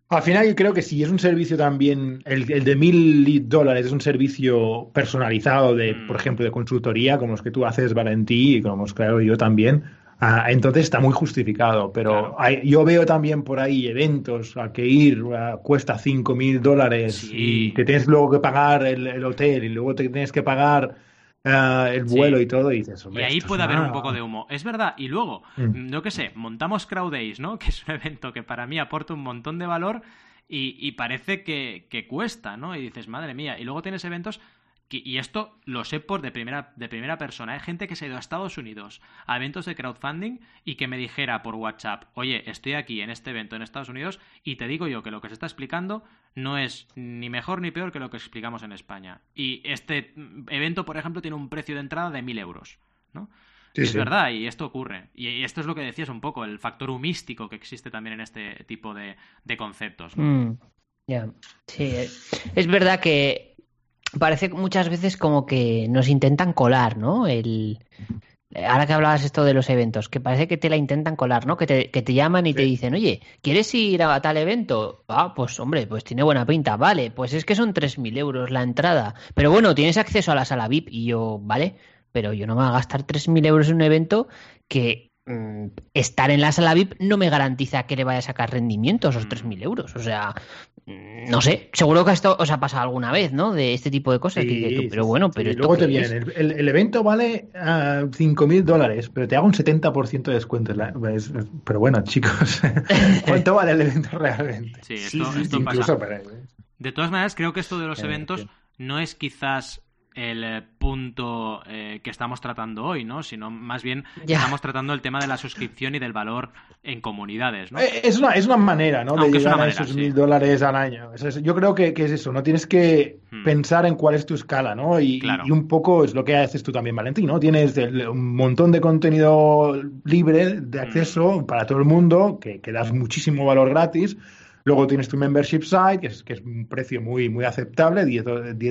Al final yo creo que si es un servicio también, el, de mil dólares es un servicio personalizado de, por mm. ejemplo, de consultoría, como los que tú haces, Valentí, y como os creo yo también, Ah, entonces está muy justificado, pero yo veo también por ahí eventos a que ir cuesta cinco mil dólares y que tienes luego que pagar el, hotel y luego te tienes que pagar eh, el vuelo y todo, y dices, Y ahí puede haber un poco de humo. Es verdad, y luego, mm. no que sé, montamos Crowd Days, ¿no? Que es un evento que para mí aporta un montón de valor y, y parece que, que cuesta, ¿no? Y dices, madre mía, y luego tienes eventos y esto lo sé por de primera, de primera persona. Hay gente que se ha ido a Estados Unidos a eventos de crowdfunding y que me dijera por WhatsApp, oye, estoy aquí en este evento en Estados Unidos y te digo yo que lo que se está explicando no es ni mejor ni peor que lo que explicamos en España. Y este evento, por ejemplo, tiene un precio de entrada de mil euros, ¿no? es verdad, y esto ocurre. Y esto es lo que decías un poco, el factor humístico que existe también en este tipo de, conceptos. Mm, ya, sí, es verdad que parece muchas veces como que nos intentan colar, ¿no? El, ahora que hablabas esto de los eventos, que parece que te la intentan colar, ¿no? Que te, que te llaman y te dicen, oye, ¿quieres ir a tal evento? Ah, pues hombre, pues tiene buena pinta, vale, pues es que son 3.000 euros la entrada, pero bueno, tienes acceso a la sala VIP y yo, vale, pero yo no me voy a gastar 3.000 euros en un evento que Mm, estar en la sala VIP no me garantiza que le vaya a sacar rendimiento esos 3.000 mm. euros. O sea, no sé, seguro que esto os ha pasado alguna vez, ¿no? De este tipo de cosas. pero bueno, pero... luego te viene, el, evento vale uh, ah, 5.000 dólares, pero te hago un 70% de descuento. pero bueno, chicos, ¿cuánto vale el evento realmente? Sí, esto, pasa. De todas maneras, creo que esto de los eh, eventos no es quizás el eh, punto eh, que estamos tratando hoy, ¿no? Sino más bien estamos tratando el tema de la suscripción y del valor en comunidades, ¿no? Eh, es una, es una manera, ¿no? de llegar a esos mil dólares al año. yo creo que, es eso, ¿no? Tienes que hmm. pensar en cuál es tu escala, ¿no? Y, un poco es lo que haces tú también, Valentín, ¿no? Tienes un montón de contenido libre de acceso hmm. para todo el mundo, que, que das muchísimo valor gratis Luego tienes tu membership site, que es, que es un precio muy, muy aceptable, 10,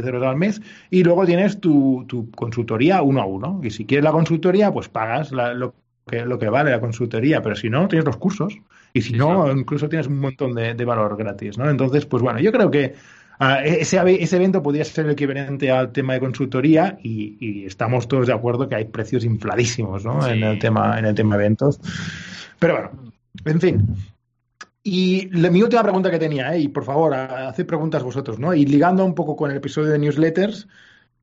euros al mes. Y luego tienes tu, tu, consultoría uno a uno. Y si quieres la consultoría, pues pagas lo, que, lo que vale la consultoría. Pero si no, tienes los cursos. Y si no, incluso tienes un montón de, valor gratis, ¿no? Entonces, pues bueno, yo creo que ah, ese, ese, evento podría ser el equivalente al tema de consultoría y, estamos todos de acuerdo que hay precios infladísimos ¿no? en, el tema, en el tema eventos. Pero bueno, en fin, y mi última pregunta que tenía, ¿eh? y por favor, haced preguntas vosotros, ¿no? Y ligando un poco con el episodio de newsletters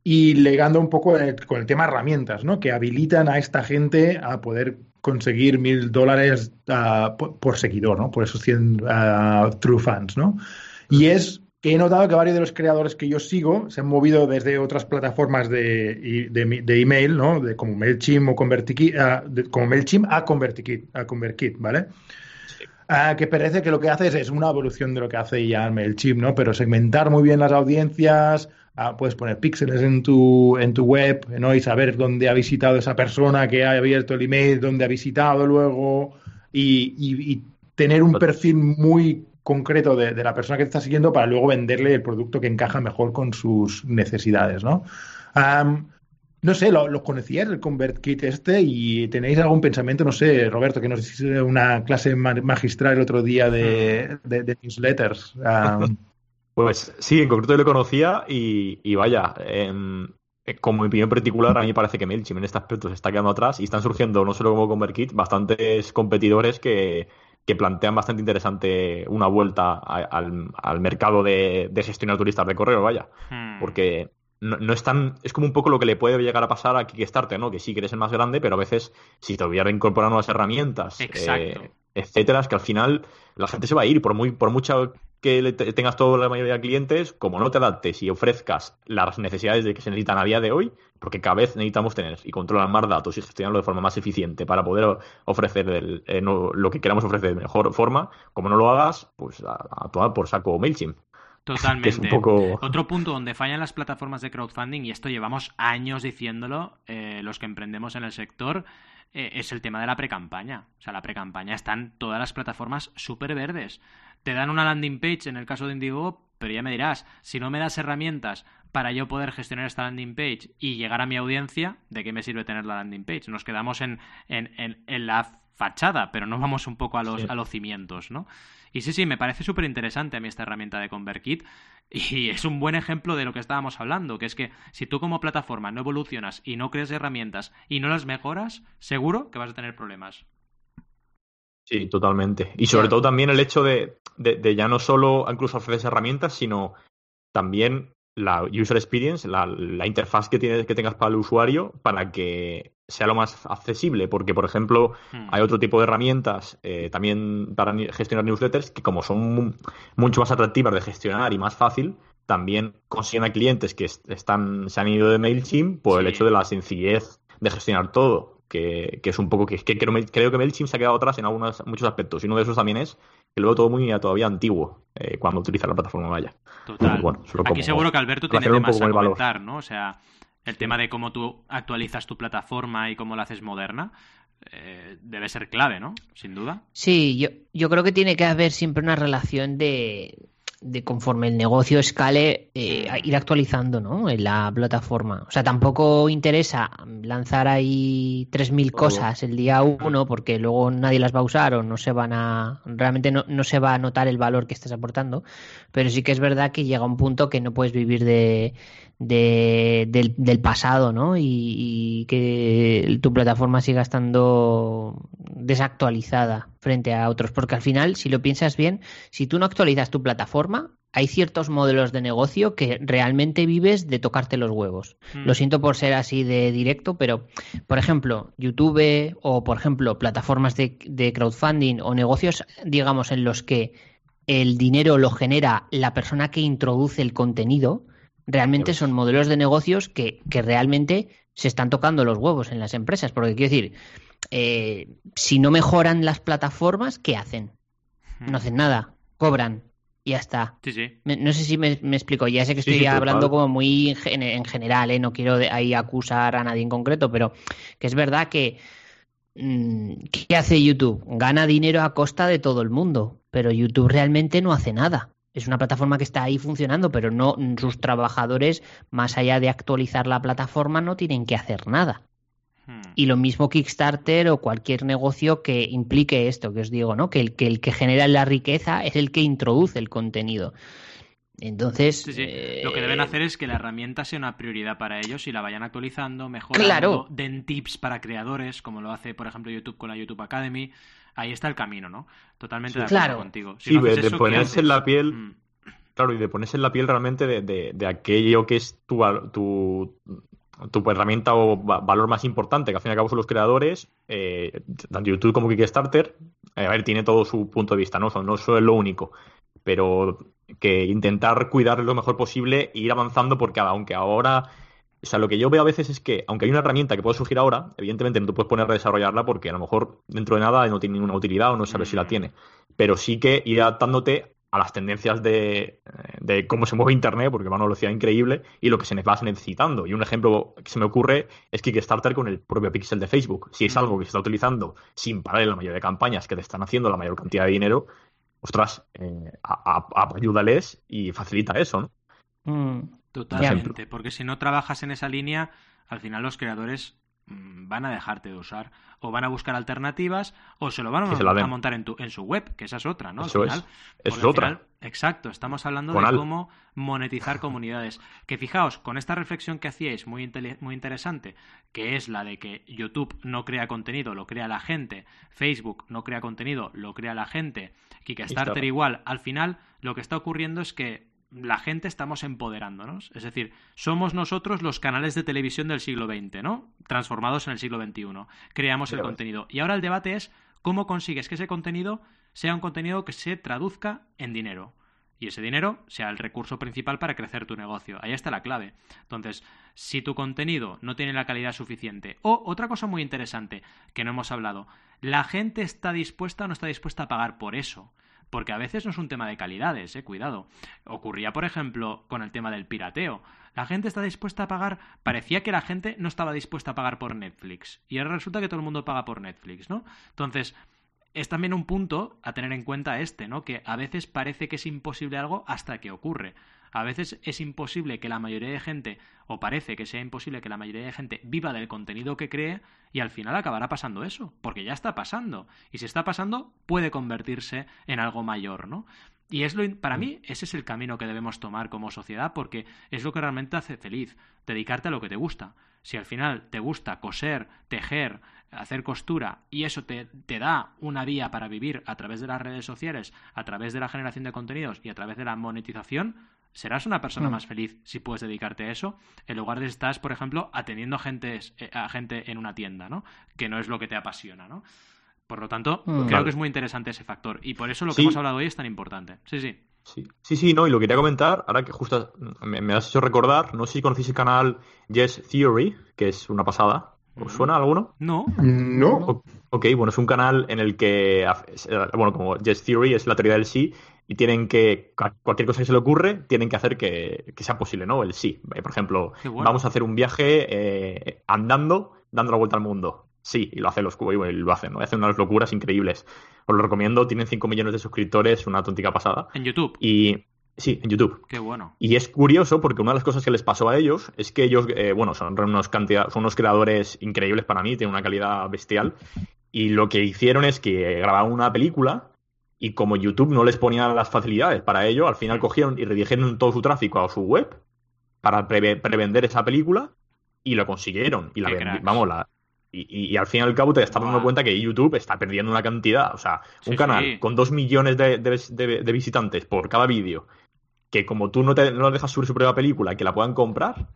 y ligando un poco con el tema herramientas, ¿no? Que habilitan a esta gente a poder conseguir mil dólares ah, por, seguidor, ¿no? Por esos 100 ah, true fans, ¿no? Y es que he notado que varios de los creadores que yo sigo se han movido desde otras plataformas de, de, email, ¿no? De, como MailChimp o ConvertiKit, ah, como MailChimp a ConvertiKit, a ConvertKit, ¿vale? Ah, que parece que lo que hace es, una evolución de lo que hace ya MailChimp, ¿no? Pero segmentar muy bien las audiencias, ah, puedes poner píxeles en tu, en tu web, ¿no? Y saber dónde ha visitado esa persona que ha abierto el email, dónde ha visitado luego, y, tener un perfil muy concreto de, la persona que te está siguiendo para luego venderle el producto que encaja mejor con sus necesidades, ¿no? No sé, ¿lo, lo conocías el ConvertKit este? ¿Y tenéis algún pensamiento? No sé, Roberto, que nos hiciste una clase magistral el otro día de, newsletters. Pues sí, en concreto yo lo conocía y, vaya, eh, como opinión particular, a mí me parece que MailChimp en este aspecto se está quedando atrás y están surgiendo, no solo como ConvertKit, bastantes competidores que, plantean bastante interesante una vuelta al, mercado de, gestionar turistas de correo, vaya. Hmm. Porque no, no, es tan. Es como un poco lo que le puede llegar a pasar a Kickstarter, ¿no? Que sí que eres el más grande, pero a veces, si te a reincorporar nuevas herramientas, eh, etcétera, es que al final la gente se va a ir, por muy, por mucho que tengas toda la mayoría de clientes, como no te adaptes y ofrezcas las necesidades de que se necesitan a día de hoy, porque cada vez necesitamos tener y controlar más datos y gestionarlo de forma más eficiente para poder ofrecer eh, lo que queramos ofrecer de mejor forma, como no lo hagas, pues a, a tomar por saco MailChimp. Totalmente. Otro punto donde fallan las plataformas de crowdfunding, y esto llevamos años diciéndolo, eh, los que emprendemos en el sector, eh, es el tema de la pre-campaña. O sea, la pre-campaña están todas las plataformas súper verdes. Te dan una landing page en el caso de Indigo, pero ya me dirás, si no me das herramientas para yo poder gestionar esta landing page y llegar a mi audiencia, ¿de qué me sirve tener la landing page? Nos quedamos en, en, en, la fachada, pero no vamos un poco a los, a los cimientos, ¿no? Y sí, sí, me parece súper interesante a mí esta herramienta de ConvertKit y es un buen ejemplo de lo que estábamos hablando, que es que si tú como plataforma no evolucionas y no creas herramientas y no las mejoras, seguro que vas a tener problemas. Sí, totalmente. Y sobre todo también el hecho de, de, ya no solo incluso ofrecer herramientas, sino también la user experience, la, interfaz que, tienes, que tengas para el usuario, para que sea lo más accesible. Porque, por ejemplo, hmm. hay otro tipo de herramientas eh, también para gestionar newsletters que, como son mucho más atractivas de gestionar y más fácil, también consiguen a clientes que están, se han ido de MailChimp por el hecho de la sencillez de gestionar todo que, es un poco que, que creo, creo, que MailChimp se ha quedado atrás en algunos, muchos aspectos. Y uno de esos también es que luego todo muy todavía antiguo eh, cuando utiliza la plataforma Vaya. Total. Aquí seguro que Alberto tiene temas a comentar, ¿no? O sea, el tema de cómo tú actualizas tu plataforma y cómo la haces moderna. Eh, debe ser clave, ¿no? Sin duda. Sí, yo, yo creo que tiene que haber siempre una relación de, de conforme el negocio escale, eh, ir actualizando ¿no? en la plataforma. O sea, tampoco interesa lanzar ahí 3.000 cosas el día uno porque luego nadie las va a usar o no se van a. Realmente no, no, se va a notar el valor que estás aportando. Pero sí que es verdad que llega un punto que no puedes vivir de, de, del, pasado, ¿no? Y, que tu plataforma siga estando desactualizada frente a otros. Porque al final, si lo piensas bien, si tú no actualizas tu plataforma, hay ciertos modelos de negocio que realmente vives de tocarte los huevos. Mm. Lo siento por ser así de directo, pero, por ejemplo, YouTube o, por ejemplo, plataformas de, de crowdfunding o negocios, digamos, en los que el dinero lo genera la persona que introduce el contenido, realmente son modelos de negocios que, realmente se están tocando los huevos en las empresas. Porque quiero decir, eh, si no mejoran las plataformas, ¿qué hacen? No hacen nada, cobran y ya está. Sí, sí. no sé si me, explico, ya sé que estoy hablando como muy en, general, ¿eh? no quiero ahí acusar a nadie en concreto, pero que es verdad que mm, ¿qué hace YouTube? Gana dinero a costa de todo el mundo, pero YouTube realmente no hace nada es una plataforma que está ahí funcionando, pero no sus trabajadores, más allá de actualizar la plataforma, no tienen que hacer nada. Hmm. Y lo mismo Kickstarter o cualquier negocio que implique esto que os digo, ¿no? Que el que, el que genera la riqueza es el que introduce el contenido. Entonces, lo que deben eh, hacer es que la herramienta sea una prioridad para ellos y la vayan actualizando, mejorando, den tips para creadores, como lo hace, por ejemplo, YouTube con la YouTube Academy ahí está el camino, ¿no? Totalmente de acuerdo contigo. sí, de, ponerse en la piel. Mm. Claro, y de ponerse en la piel realmente de, aquello que es tu, tu, tu, herramienta o valor más importante, que al fin y al cabo son los creadores, eh, tanto YouTube como Kickstarter, eh, a ver, tiene todo su punto de vista, ¿no? No eso es lo único, pero que intentar cuidar lo mejor posible e ir avanzando porque aunque ahora o sea, lo que yo veo a veces es que, aunque hay una herramienta que puede surgir ahora, evidentemente no te puedes poner a desarrollarla porque a lo mejor dentro de nada no tiene ninguna utilidad o no sabes si la mm. tiene. Pero sí que ir adaptándote a las tendencias de, cómo se mueve Internet, porque va a una velocidad increíble, y lo que se va necesitando. Y un ejemplo que se me ocurre es Kickstarter con el propio pixel de Facebook. Si es algo que se está utilizando sin parar en la mayoría de campañas que te están haciendo la mayor cantidad de dinero, ostras, eh, ayúdales y facilita eso, ¿no? Mm. Totalmente, porque si no trabajas en esa línea, al final los creadores mm, van a dejarte de usar o van a buscar alternativas o se lo van a, montar en, tu, en su web, que esa es otra, ¿no? Eso es, es otra. exacto, estamos hablando de cómo monetizar comunidades. Que fijaos, con esta reflexión que hacíais muy, muy interesante, que es la de que YouTube no crea contenido, lo crea la gente, Facebook no crea contenido, lo crea la gente, Kickstarter igual, al final lo que está ocurriendo es que la gente estamos empoderándonos. Es decir, somos nosotros los canales de televisión del siglo XX, ¿no? Transformados en el siglo XXI. Creamos el contenido. Y ahora el debate es cómo consigues que ese contenido sea un contenido que se traduzca en dinero. Y ese dinero sea el recurso principal para crecer tu negocio. Ahí está la clave. Entonces, si tu contenido no tiene la calidad suficiente, o otra cosa muy interesante que no hemos hablado, la gente está dispuesta o no está dispuesta a pagar por eso porque a veces no es un tema de calidades, eh, cuidado. Ocurría, por ejemplo, con el tema del pirateo. La gente está dispuesta a pagar, parecía que la gente no estaba dispuesta a pagar por Netflix, y ahora resulta que todo el mundo paga por Netflix, ¿no? Entonces, es también un punto a tener en cuenta este, ¿no? Que a veces parece que es imposible algo hasta que ocurre. A veces es imposible que la mayoría de gente, o parece que sea imposible que la mayoría de gente viva del contenido que cree, y al final acabará pasando eso, porque ya está pasando. Y si está pasando, puede convertirse en algo mayor, ¿no? Y es lo, para mí ese es el camino que debemos tomar como sociedad porque es lo que realmente hace feliz, dedicarte a lo que te gusta. Si al final te gusta coser, tejer, hacer costura y eso te, te, da una vía para vivir a través de las redes sociales, a través de la generación de contenidos y a través de la monetización, serás una persona mm. más feliz si puedes dedicarte a eso, en lugar de estar, por ejemplo, atendiendo a gente, eh, a gente en una tienda, ¿no? Que no es lo que te apasiona, ¿no? Por lo tanto, mm. creo que es muy interesante ese factor. Y por eso lo que hemos hablado hoy es tan importante. Sí, sí. Sí, sí, sí, no, y lo quería comentar, ahora que justo me, has hecho recordar, no sé si conocéis el canal Yes Theory, que es una pasada. ¿Os suena alguno? No. No. ok, bueno, es un canal en el que, bueno, como Yes Theory es la teoría del sí, y tienen que, cualquier cosa que se le ocurre, tienen que hacer que, sea posible, ¿no? El sí. Eh, por ejemplo, vamos a hacer un viaje eh, andando, dando la vuelta al mundo. Sí, y lo hacen los y lo hacen, ¿no? Hacen unas locuras increíbles. Os lo recomiendo, tienen 5 millones de suscriptores, una tontica pasada. En YouTube. Y Sí, en YouTube. Qué bueno. Y es curioso porque una de las cosas que les pasó a ellos es que ellos, eh, bueno, son unos, cantidad, son unos creadores increíbles para mí, tienen una calidad bestial. Y lo que hicieron es que grabaron una película y como YouTube no les ponía las facilidades para ello, al final cogieron y redirigieron todo su tráfico a su web para prevender esa película y lo consiguieron. Y la vamos, la, y, al fin y al cabo te estás dando cuenta que YouTube está perdiendo una cantidad. O sea, un canal con dos millones de, visitantes por cada vídeo, que como tú no, te, no dejas subir su propia película, que la puedan comprar,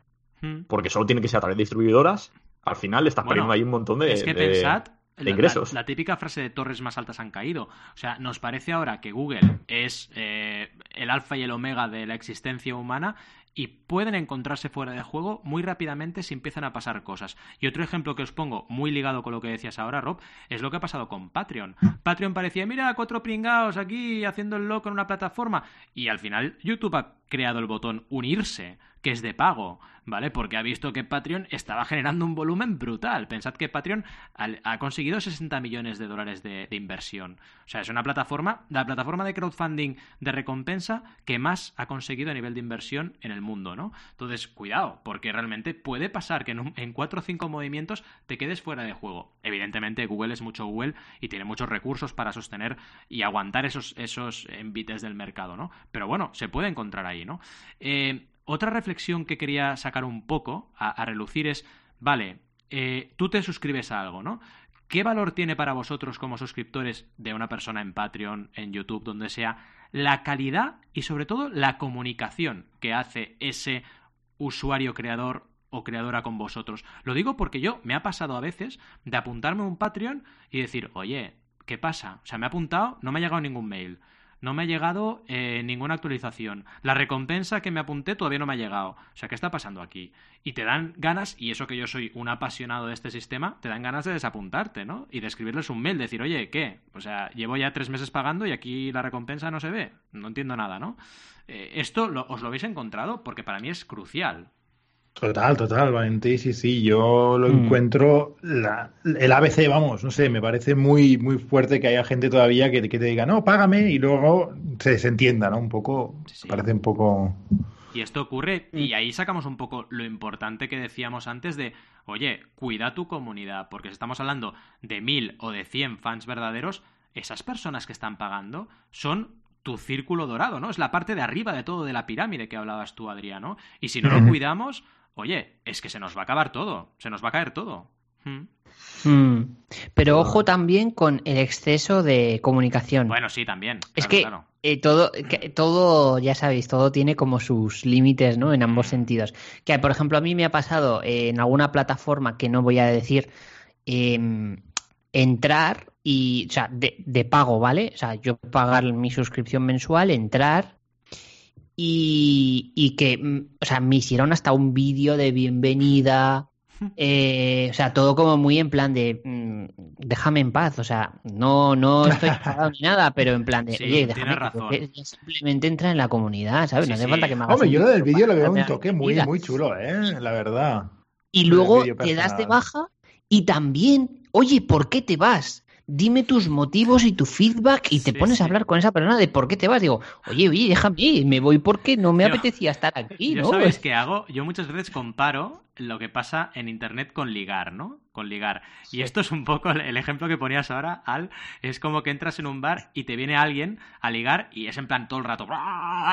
hmm. porque solo tiene que ser a través de distribuidoras, al final estás perdiendo ahí un montón de, es que pensad, ingresos. La, típica frase de torres más altas han caído. O sea, nos parece ahora que Google es eh, el alfa y el omega de la existencia humana y pueden encontrarse fuera de juego muy rápidamente si empiezan a pasar cosas. Y otro ejemplo que os pongo, muy ligado con lo que decías ahora, Rob, es lo que ha pasado con Patreon. Patreon parecía, mira, cuatro pringados aquí haciendo el loco en una plataforma. Y al final YouTube ha creado el botón unirse que es de pago, ¿vale? Porque ha visto que Patreon estaba generando un volumen brutal. Pensad que Patreon ha conseguido 60 millones de dólares de, inversión. O sea, es una plataforma, la plataforma de crowdfunding de recompensa que más ha conseguido a nivel de inversión en el mundo, ¿no? Entonces, cuidado, porque realmente puede pasar que en, en cuatro o cinco movimientos te quedes fuera de juego. Evidentemente, Google es mucho Google y tiene muchos recursos para sostener y aguantar esos, esos envites del mercado, ¿no? Pero bueno, se puede encontrar ahí, ¿no? Eh, otra reflexión que quería sacar un poco a, relucir es, vale, eh, tú te suscribes a algo, ¿no? ¿Qué valor tiene para vosotros como suscriptores de una persona en Patreon, en YouTube, donde sea, la calidad y sobre todo la comunicación que hace ese usuario creador o creadora con vosotros? Lo digo porque yo me ha pasado a veces de apuntarme a un Patreon y decir, oye, ¿qué pasa? O sea, me ha apuntado, no me ha llegado ningún mail no me ha llegado eh, ninguna actualización. La recompensa que me apunté todavía no me ha llegado. O sea, ¿qué está pasando aquí? Y te dan ganas, y eso que yo soy un apasionado de este sistema, te dan ganas de desapuntarte, ¿no? Y de escribirles un mail, decir, oye, ¿qué? O sea, llevo ya tres meses pagando y aquí la recompensa no se ve. No entiendo nada, ¿no? Eh, esto os lo habéis encontrado porque para mí es crucial. Total, total, Valentín, sí, sí, yo lo mm. encuentro, el ABC, vamos, no sé, me parece muy, muy fuerte que haya gente todavía que, te diga, no, págame, y luego se desentienda, ¿no? Un poco, parece un poco... Y esto ocurre, y mm. ahí sacamos un poco lo importante que decíamos antes de, oye, cuida tu comunidad, porque si estamos hablando de mil o de cien fans verdaderos, esas personas que están pagando son tu círculo dorado, ¿no? Es la parte de arriba de todo de la pirámide que hablabas tú, Adriano. Y si no lo cuidamos, oye, es que se nos va a acabar todo, se nos va a caer todo. Hmm. Hmm. Pero ojo también con el exceso de comunicación. Bueno, sí, también. es que eh, todo, todo, ya sabéis, todo tiene como sus límites, ¿no? En ambos hmm. sentidos. Que, por ejemplo, a mí me ha pasado en alguna plataforma que no voy a decir, em, entrar y, o sea, de, de, pago, ¿vale? O sea, yo pagar mi suscripción mensual, entrar y, que, mm, o sea, me hicieron hasta un vídeo de bienvenida, eh, o sea, todo como muy en plan de mm, déjame en paz, o sea, no, no estoy enfadado ni nada, pero en plan de oye, déjame razón. simplemente entra en la comunidad, ¿sabes? no hace falta que me hagas Hombre, yo lo del vídeo lo veo un toque muy, muy chulo, ¿eh? La verdad. Y luego te das de baja y también, oye, ¿por qué te vas? Dime tus motivos y tu feedback y te pones a hablar con esa persona de por qué te vas. Digo, oye, oye, déjame, me voy porque no me apetecía estar aquí, ¿no? ¿Sabes qué hago? Yo muchas veces comparo lo que pasa en Internet con ligar, ¿no? Con ligar. Y esto es un poco el ejemplo que ponías ahora, Al. Es como que entras en un bar y te viene alguien a ligar y es en plan todo el rato.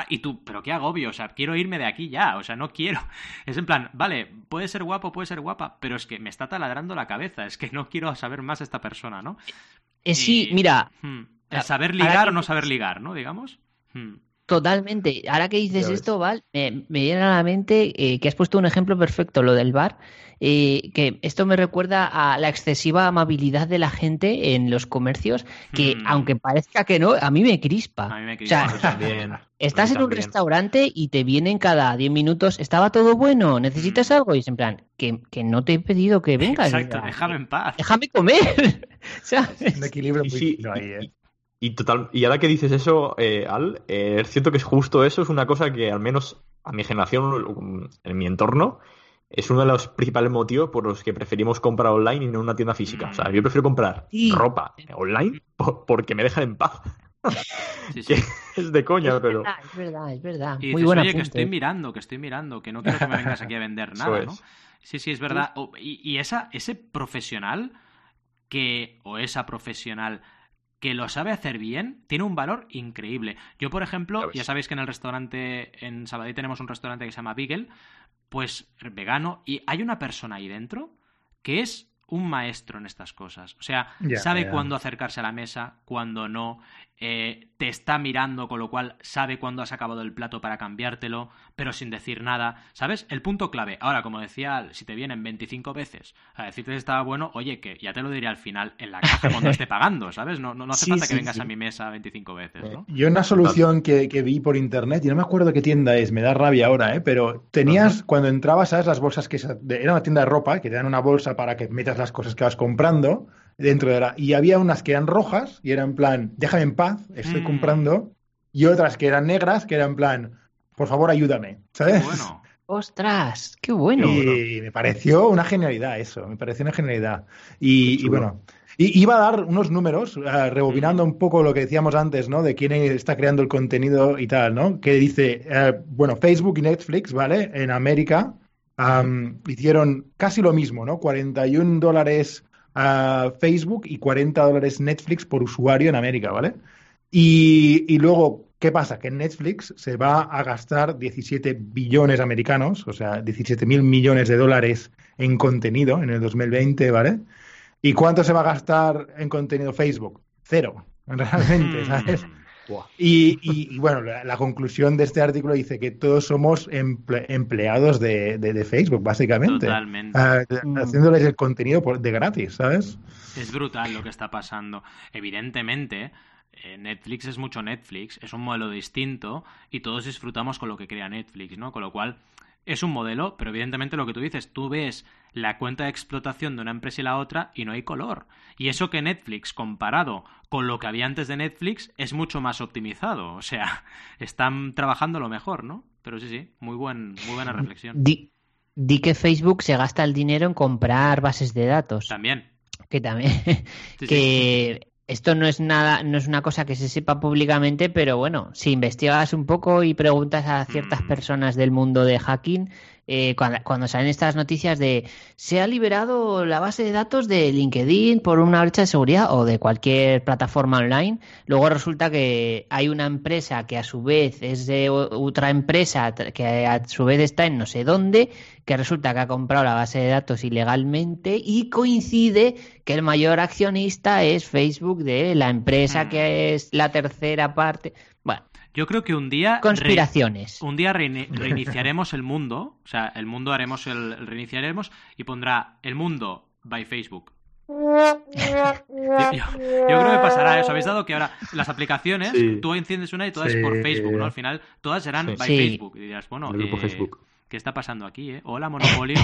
Y tú, pero qué agobio, o sea, quiero irme de aquí ya, o sea, no quiero. Es en plan, vale, puede ser guapo, puede ser guapa, pero es que me está taladrando la cabeza, es que no quiero saber más de esta persona, ¿no? Eh, sí, mira. Hmm, el saber ligar o no saber ligar, ¿no? Digamos. Hmm. Totalmente. Ahora que dices esto, Val, me, viene a la mente eh, que has puesto un ejemplo perfecto, lo del bar. Eh, que esto me recuerda a la excesiva amabilidad de la gente en los comercios, que mm. aunque parezca que no, a mí me crispa. A mí me crispa. O sea, también. Estás en un restaurante y te vienen cada 10 minutos, estaba todo bueno, necesitas mm. algo, y es en plan, que, que, no te he pedido que vengas. Exacto, déjame en paz. Déjame comer. Un equilibrio muy ahí, ¿eh? Y, total, y ahora que dices eso, eh, Al, eh, es cierto que es justo eso, es una cosa que al menos a mi generación, en mi entorno, es uno de los principales motivos por los que preferimos comprar online y no en una tienda física. O sea, yo prefiero comprar ropa online porque me dejan en paz. Sí, es de coña, pero. Es verdad, es verdad. Y Muy oye, que estoy mirando, que estoy mirando, que no quiero que me vengas aquí a vender nada, ¿no? Sí, sí, es verdad. y, y esa, ese profesional que, o esa profesional que lo sabe hacer bien, tiene un valor increíble. Yo, por ejemplo, ya, sabéis que en el restaurante, en Sabadell tenemos un restaurante que se llama Beagle, pues vegano, y hay una persona ahí dentro que es un maestro en estas cosas. O sea, sabe cuándo acercarse a la mesa, cuándo no, eh, te está mirando, con lo cual sabe cuándo has acabado el plato para cambiártelo, pero sin decir nada. ¿Sabes? El punto clave. Ahora, como decía, si te vienen 25 veces a decirte que estaba bueno, oye, que ya te lo diré al final en la caja cuando esté pagando, ¿sabes? No, no, hace falta que vengas a mi mesa 25 veces, ¿no? Yo una solución que, vi por internet, y no me acuerdo qué tienda es, me da rabia ahora, ¿eh? Pero tenías, cuando entrabas, ¿sabes? Las bolsas que... Era una tienda de ropa, que te dan una bolsa para que metas las cosas que vas comprando dentro de la... Y había unas que eran rojas y eran en plan, déjame en paz, estoy mm. comprando. Y otras que eran negras que eran en plan, por favor, ayúdame. ¿Sabes? Bueno. ¡Ostras! ¡Qué bueno! Y me pareció una genialidad eso, me pareció una genialidad. Y, bueno, y iba a dar unos números, uh, rebobinando un poco lo que decíamos antes, ¿no? De quién está creando el contenido y tal, ¿no? Que dice, uh, bueno, Facebook y Netflix, ¿vale? En América hicieron casi lo mismo, ¿no? 41 dólares a Facebook y 40 dólares Netflix por usuario en América, ¿vale? Y, luego, ¿qué pasa? Que Netflix se va a gastar 17 billones americanos, o sea, 17 mil millones de dólares en contenido en el 2020, ¿vale? ¿Y cuánto se va a gastar en contenido Facebook? Cero, realmente, ¿sabes? Y, bueno, la, conclusión de este artículo dice que todos somos empleados de, Facebook, básicamente. Totalmente. Ah, haciéndoles el contenido de gratis, ¿sabes? Es brutal lo que está pasando. Evidentemente, eh, Netflix es mucho Netflix, es un modelo distinto y todos disfrutamos con lo que crea Netflix, ¿no? Con lo cual es un modelo, pero evidentemente lo que tú dices, tú ves la cuenta de explotación de una empresa y la otra y no hay color. Y eso que Netflix, comparado con lo que había antes de Netflix, es mucho más optimizado. O sea, están trabajando lo mejor, ¿no? Pero sí, sí, muy, buen, muy buena reflexión. Di, que Facebook se gasta el dinero en comprar bases de datos. También. Que también. que esto no es nada, no es una cosa que se sepa públicamente, pero bueno, si investigas un poco y preguntas a ciertas mm. personas del mundo de hacking, eh, cuando, salen estas noticias de se ha liberado la base de datos de LinkedIn por una brecha de seguridad o de cualquier plataforma online, luego resulta que hay una empresa que a su vez es de otra empresa que a su vez está en no sé dónde, que resulta que ha comprado la base de datos ilegalmente y coincide que el mayor accionista es Facebook de la empresa mm. que es la tercera parte. Yo creo que un día. Conspiraciones. un día reiniciaremos el mundo. O sea, el mundo haremos el, reiniciaremos y pondrá el mundo by Facebook. Yo, creo que pasará eso. Habéis dado que ahora las aplicaciones, tú enciendes una y todas es por Facebook, ¿no? Al final todas serán by Facebook. Y dirás, bueno, eh, Facebook. ¿Qué está pasando aquí, eh? Hola, Monopolio.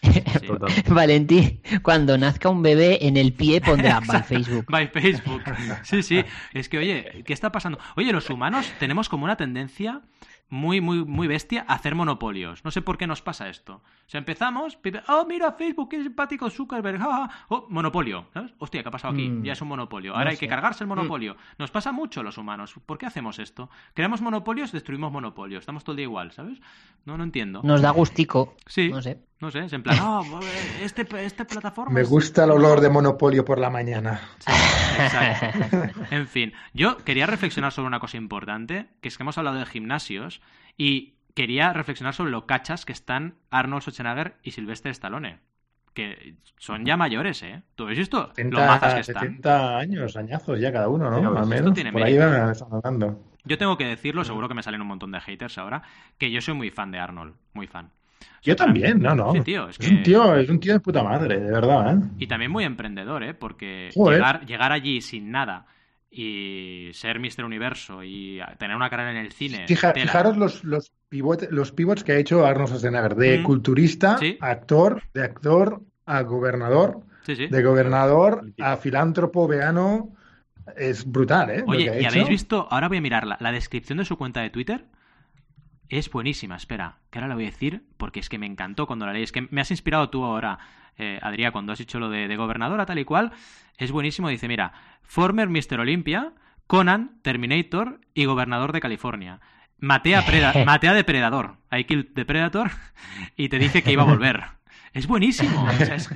Valentín, cuando nazca un bebé en el pie pondrá by Facebook. By Facebook. Sí, sí. Es que, oye, ¿qué está pasando? Oye, los humanos tenemos como una tendencia muy, muy, muy bestia hacer monopolios. No sé por qué nos pasa esto. O sea, empezamos, oh, mira Facebook, qué simpático Zuckerberg, oh, monopolio, ¿sabes? Hostia, ¿qué ha pasado aquí? Mm. Ya es un monopolio. Ahora hay que cargarse el monopolio. Mm. Nos pasa mucho los humanos. ¿Por qué hacemos esto? Creamos monopolios, destruimos monopolios. Estamos todo el día igual, ¿sabes? No, no entiendo. Nos da gustico. Sí. No sé. No sé, es en plan, oh, este, plataforma. Me gusta el olor de monopolio por la mañana. exacto. en fin, yo quería reflexionar sobre una cosa importante, que es que hemos hablado de gimnasios y quería reflexionar sobre lo cachas que están Arnold Schwarzenegger y Sylvester Stallone. Que son ya mayores, ¿eh? ¿Tú has visto lo mazas que están? 70 años, añazos ya cada uno, ¿no? Menos. Por ahí van hablando. Yo tengo que decirlo, seguro que me salen un montón de haters ahora, que yo soy muy fan de Arnold, muy fan. Yo también, no, no. tío, es, un tío, es un tío de puta madre, de verdad, ¿eh? Y también muy emprendedor, ¿eh? Porque llegar, llegar allí sin nada y ser Mister Universo y tener una carrera en el cine. fijaros los, los, los pivots que ha hecho Arnold Schwarzenegger, de culturista a actor, de actor a gobernador, de gobernador a filántropo veano. Es brutal, ¿eh? Oye, ¿y habéis visto? Ahora voy a mirar la descripción de su cuenta de Twitter es buenísima, espera, que ahora la voy a decir porque es que me encantó cuando la leí. Es que me has inspirado tú ahora, eh, Adrián, cuando has dicho lo de, gobernadora tal y cual. Es buenísimo, dice, mira, former Mr. Olympia, Conan, Terminator y gobernador de California. Matea, matea Depredador, I killed Predator y te dice que iba a volver. Es buenísimo,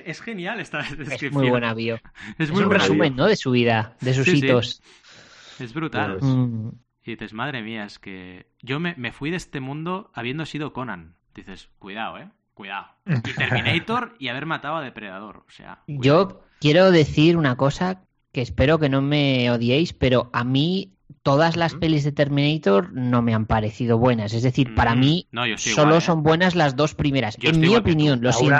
es, genial esta descripción. Es muy buena bio. Es, muy un resumen, ¿no? De su vida, de sus hitos. Es brutal. Mm. Y dices, madre mía, es que yo me, fui de este mundo habiendo sido Conan. Dices, cuidado, ¿eh? Cuidado. Y Terminator y haber matado a Depredador. O sea. Yo quiero decir una cosa que espero que no me odiéis, pero a mí todas las pelis de Terminator no me han parecido buenas. Es decir, para mm, mí solo ¿eh? son buenas las dos primeras. en mi opinión, lo siento.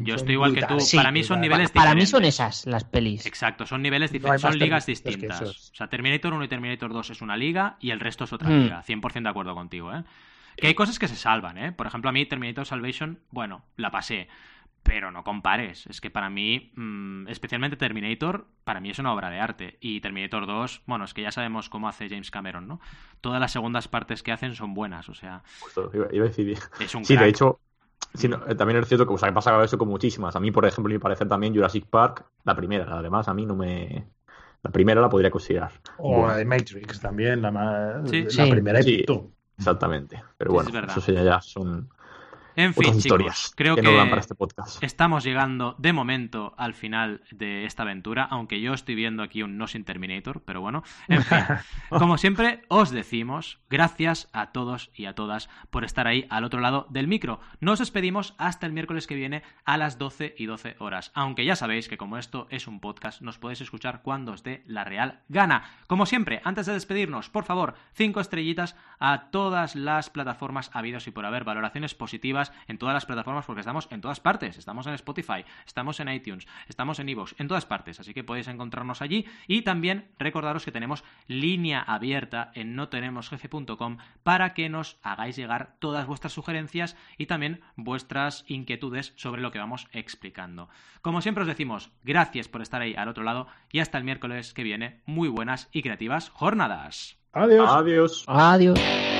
Yo estoy igual que tú. para mí son niveles para, para mí son esas las pelis. Exacto, son niveles diferentes, son ligas distintas. O sea, Terminator 1 y Terminator 2 es una liga y el resto es otra mm. liga. 100% de acuerdo contigo, ¿eh? Que hay cosas que se salvan, ¿eh? Por ejemplo, a mí Terminator Salvation, bueno, la pasé pero no compares. Es que para mí, mm, especialmente Terminator, para mí es una obra de arte. Y Terminator 2, bueno, es que ya sabemos cómo hace James Cameron, ¿no? Todas las segundas partes que hacen son buenas, o sea. iba, a decir. sí, de hecho, eh, también es cierto que o sea, ha pasado eso con muchísimas. A mí, por ejemplo, me parece también Jurassic Park, la primera, además, a mí no me. La primera la podría considerar. O la de Matrix también, la, más... la primera y Exactamente. Pero bueno, eso ya son en fin, chicos, creo que, este estamos llegando de momento al final de esta aventura, aunque yo estoy viendo aquí un no sin Terminator, pero bueno, en fin, como siempre os decimos, gracias a todos y a todas por estar ahí al otro lado del micro. Nos despedimos hasta el miércoles que viene a las 12 y 12 horas, aunque ya sabéis que como esto es un podcast, nos podéis escuchar cuando os dé la real gana. Como siempre, antes de despedirnos, por favor, cinco estrellitas a todas las plataformas habidos y por haber, valoraciones positivas en todas las plataformas porque estamos en todas partes. Estamos en Spotify, estamos en iTunes, estamos en Evox, en todas partes. Así que podéis encontrarnos allí. Y también recordaros que tenemos línea abierta en notenemosjefe.com para que nos hagáis llegar todas vuestras sugerencias y también vuestras inquietudes sobre lo que vamos explicando. Como siempre os decimos, gracias por estar ahí al otro lado y hasta el miércoles que viene. Muy buenas y creativas jornadas. Adiós. Adiós. Adiós.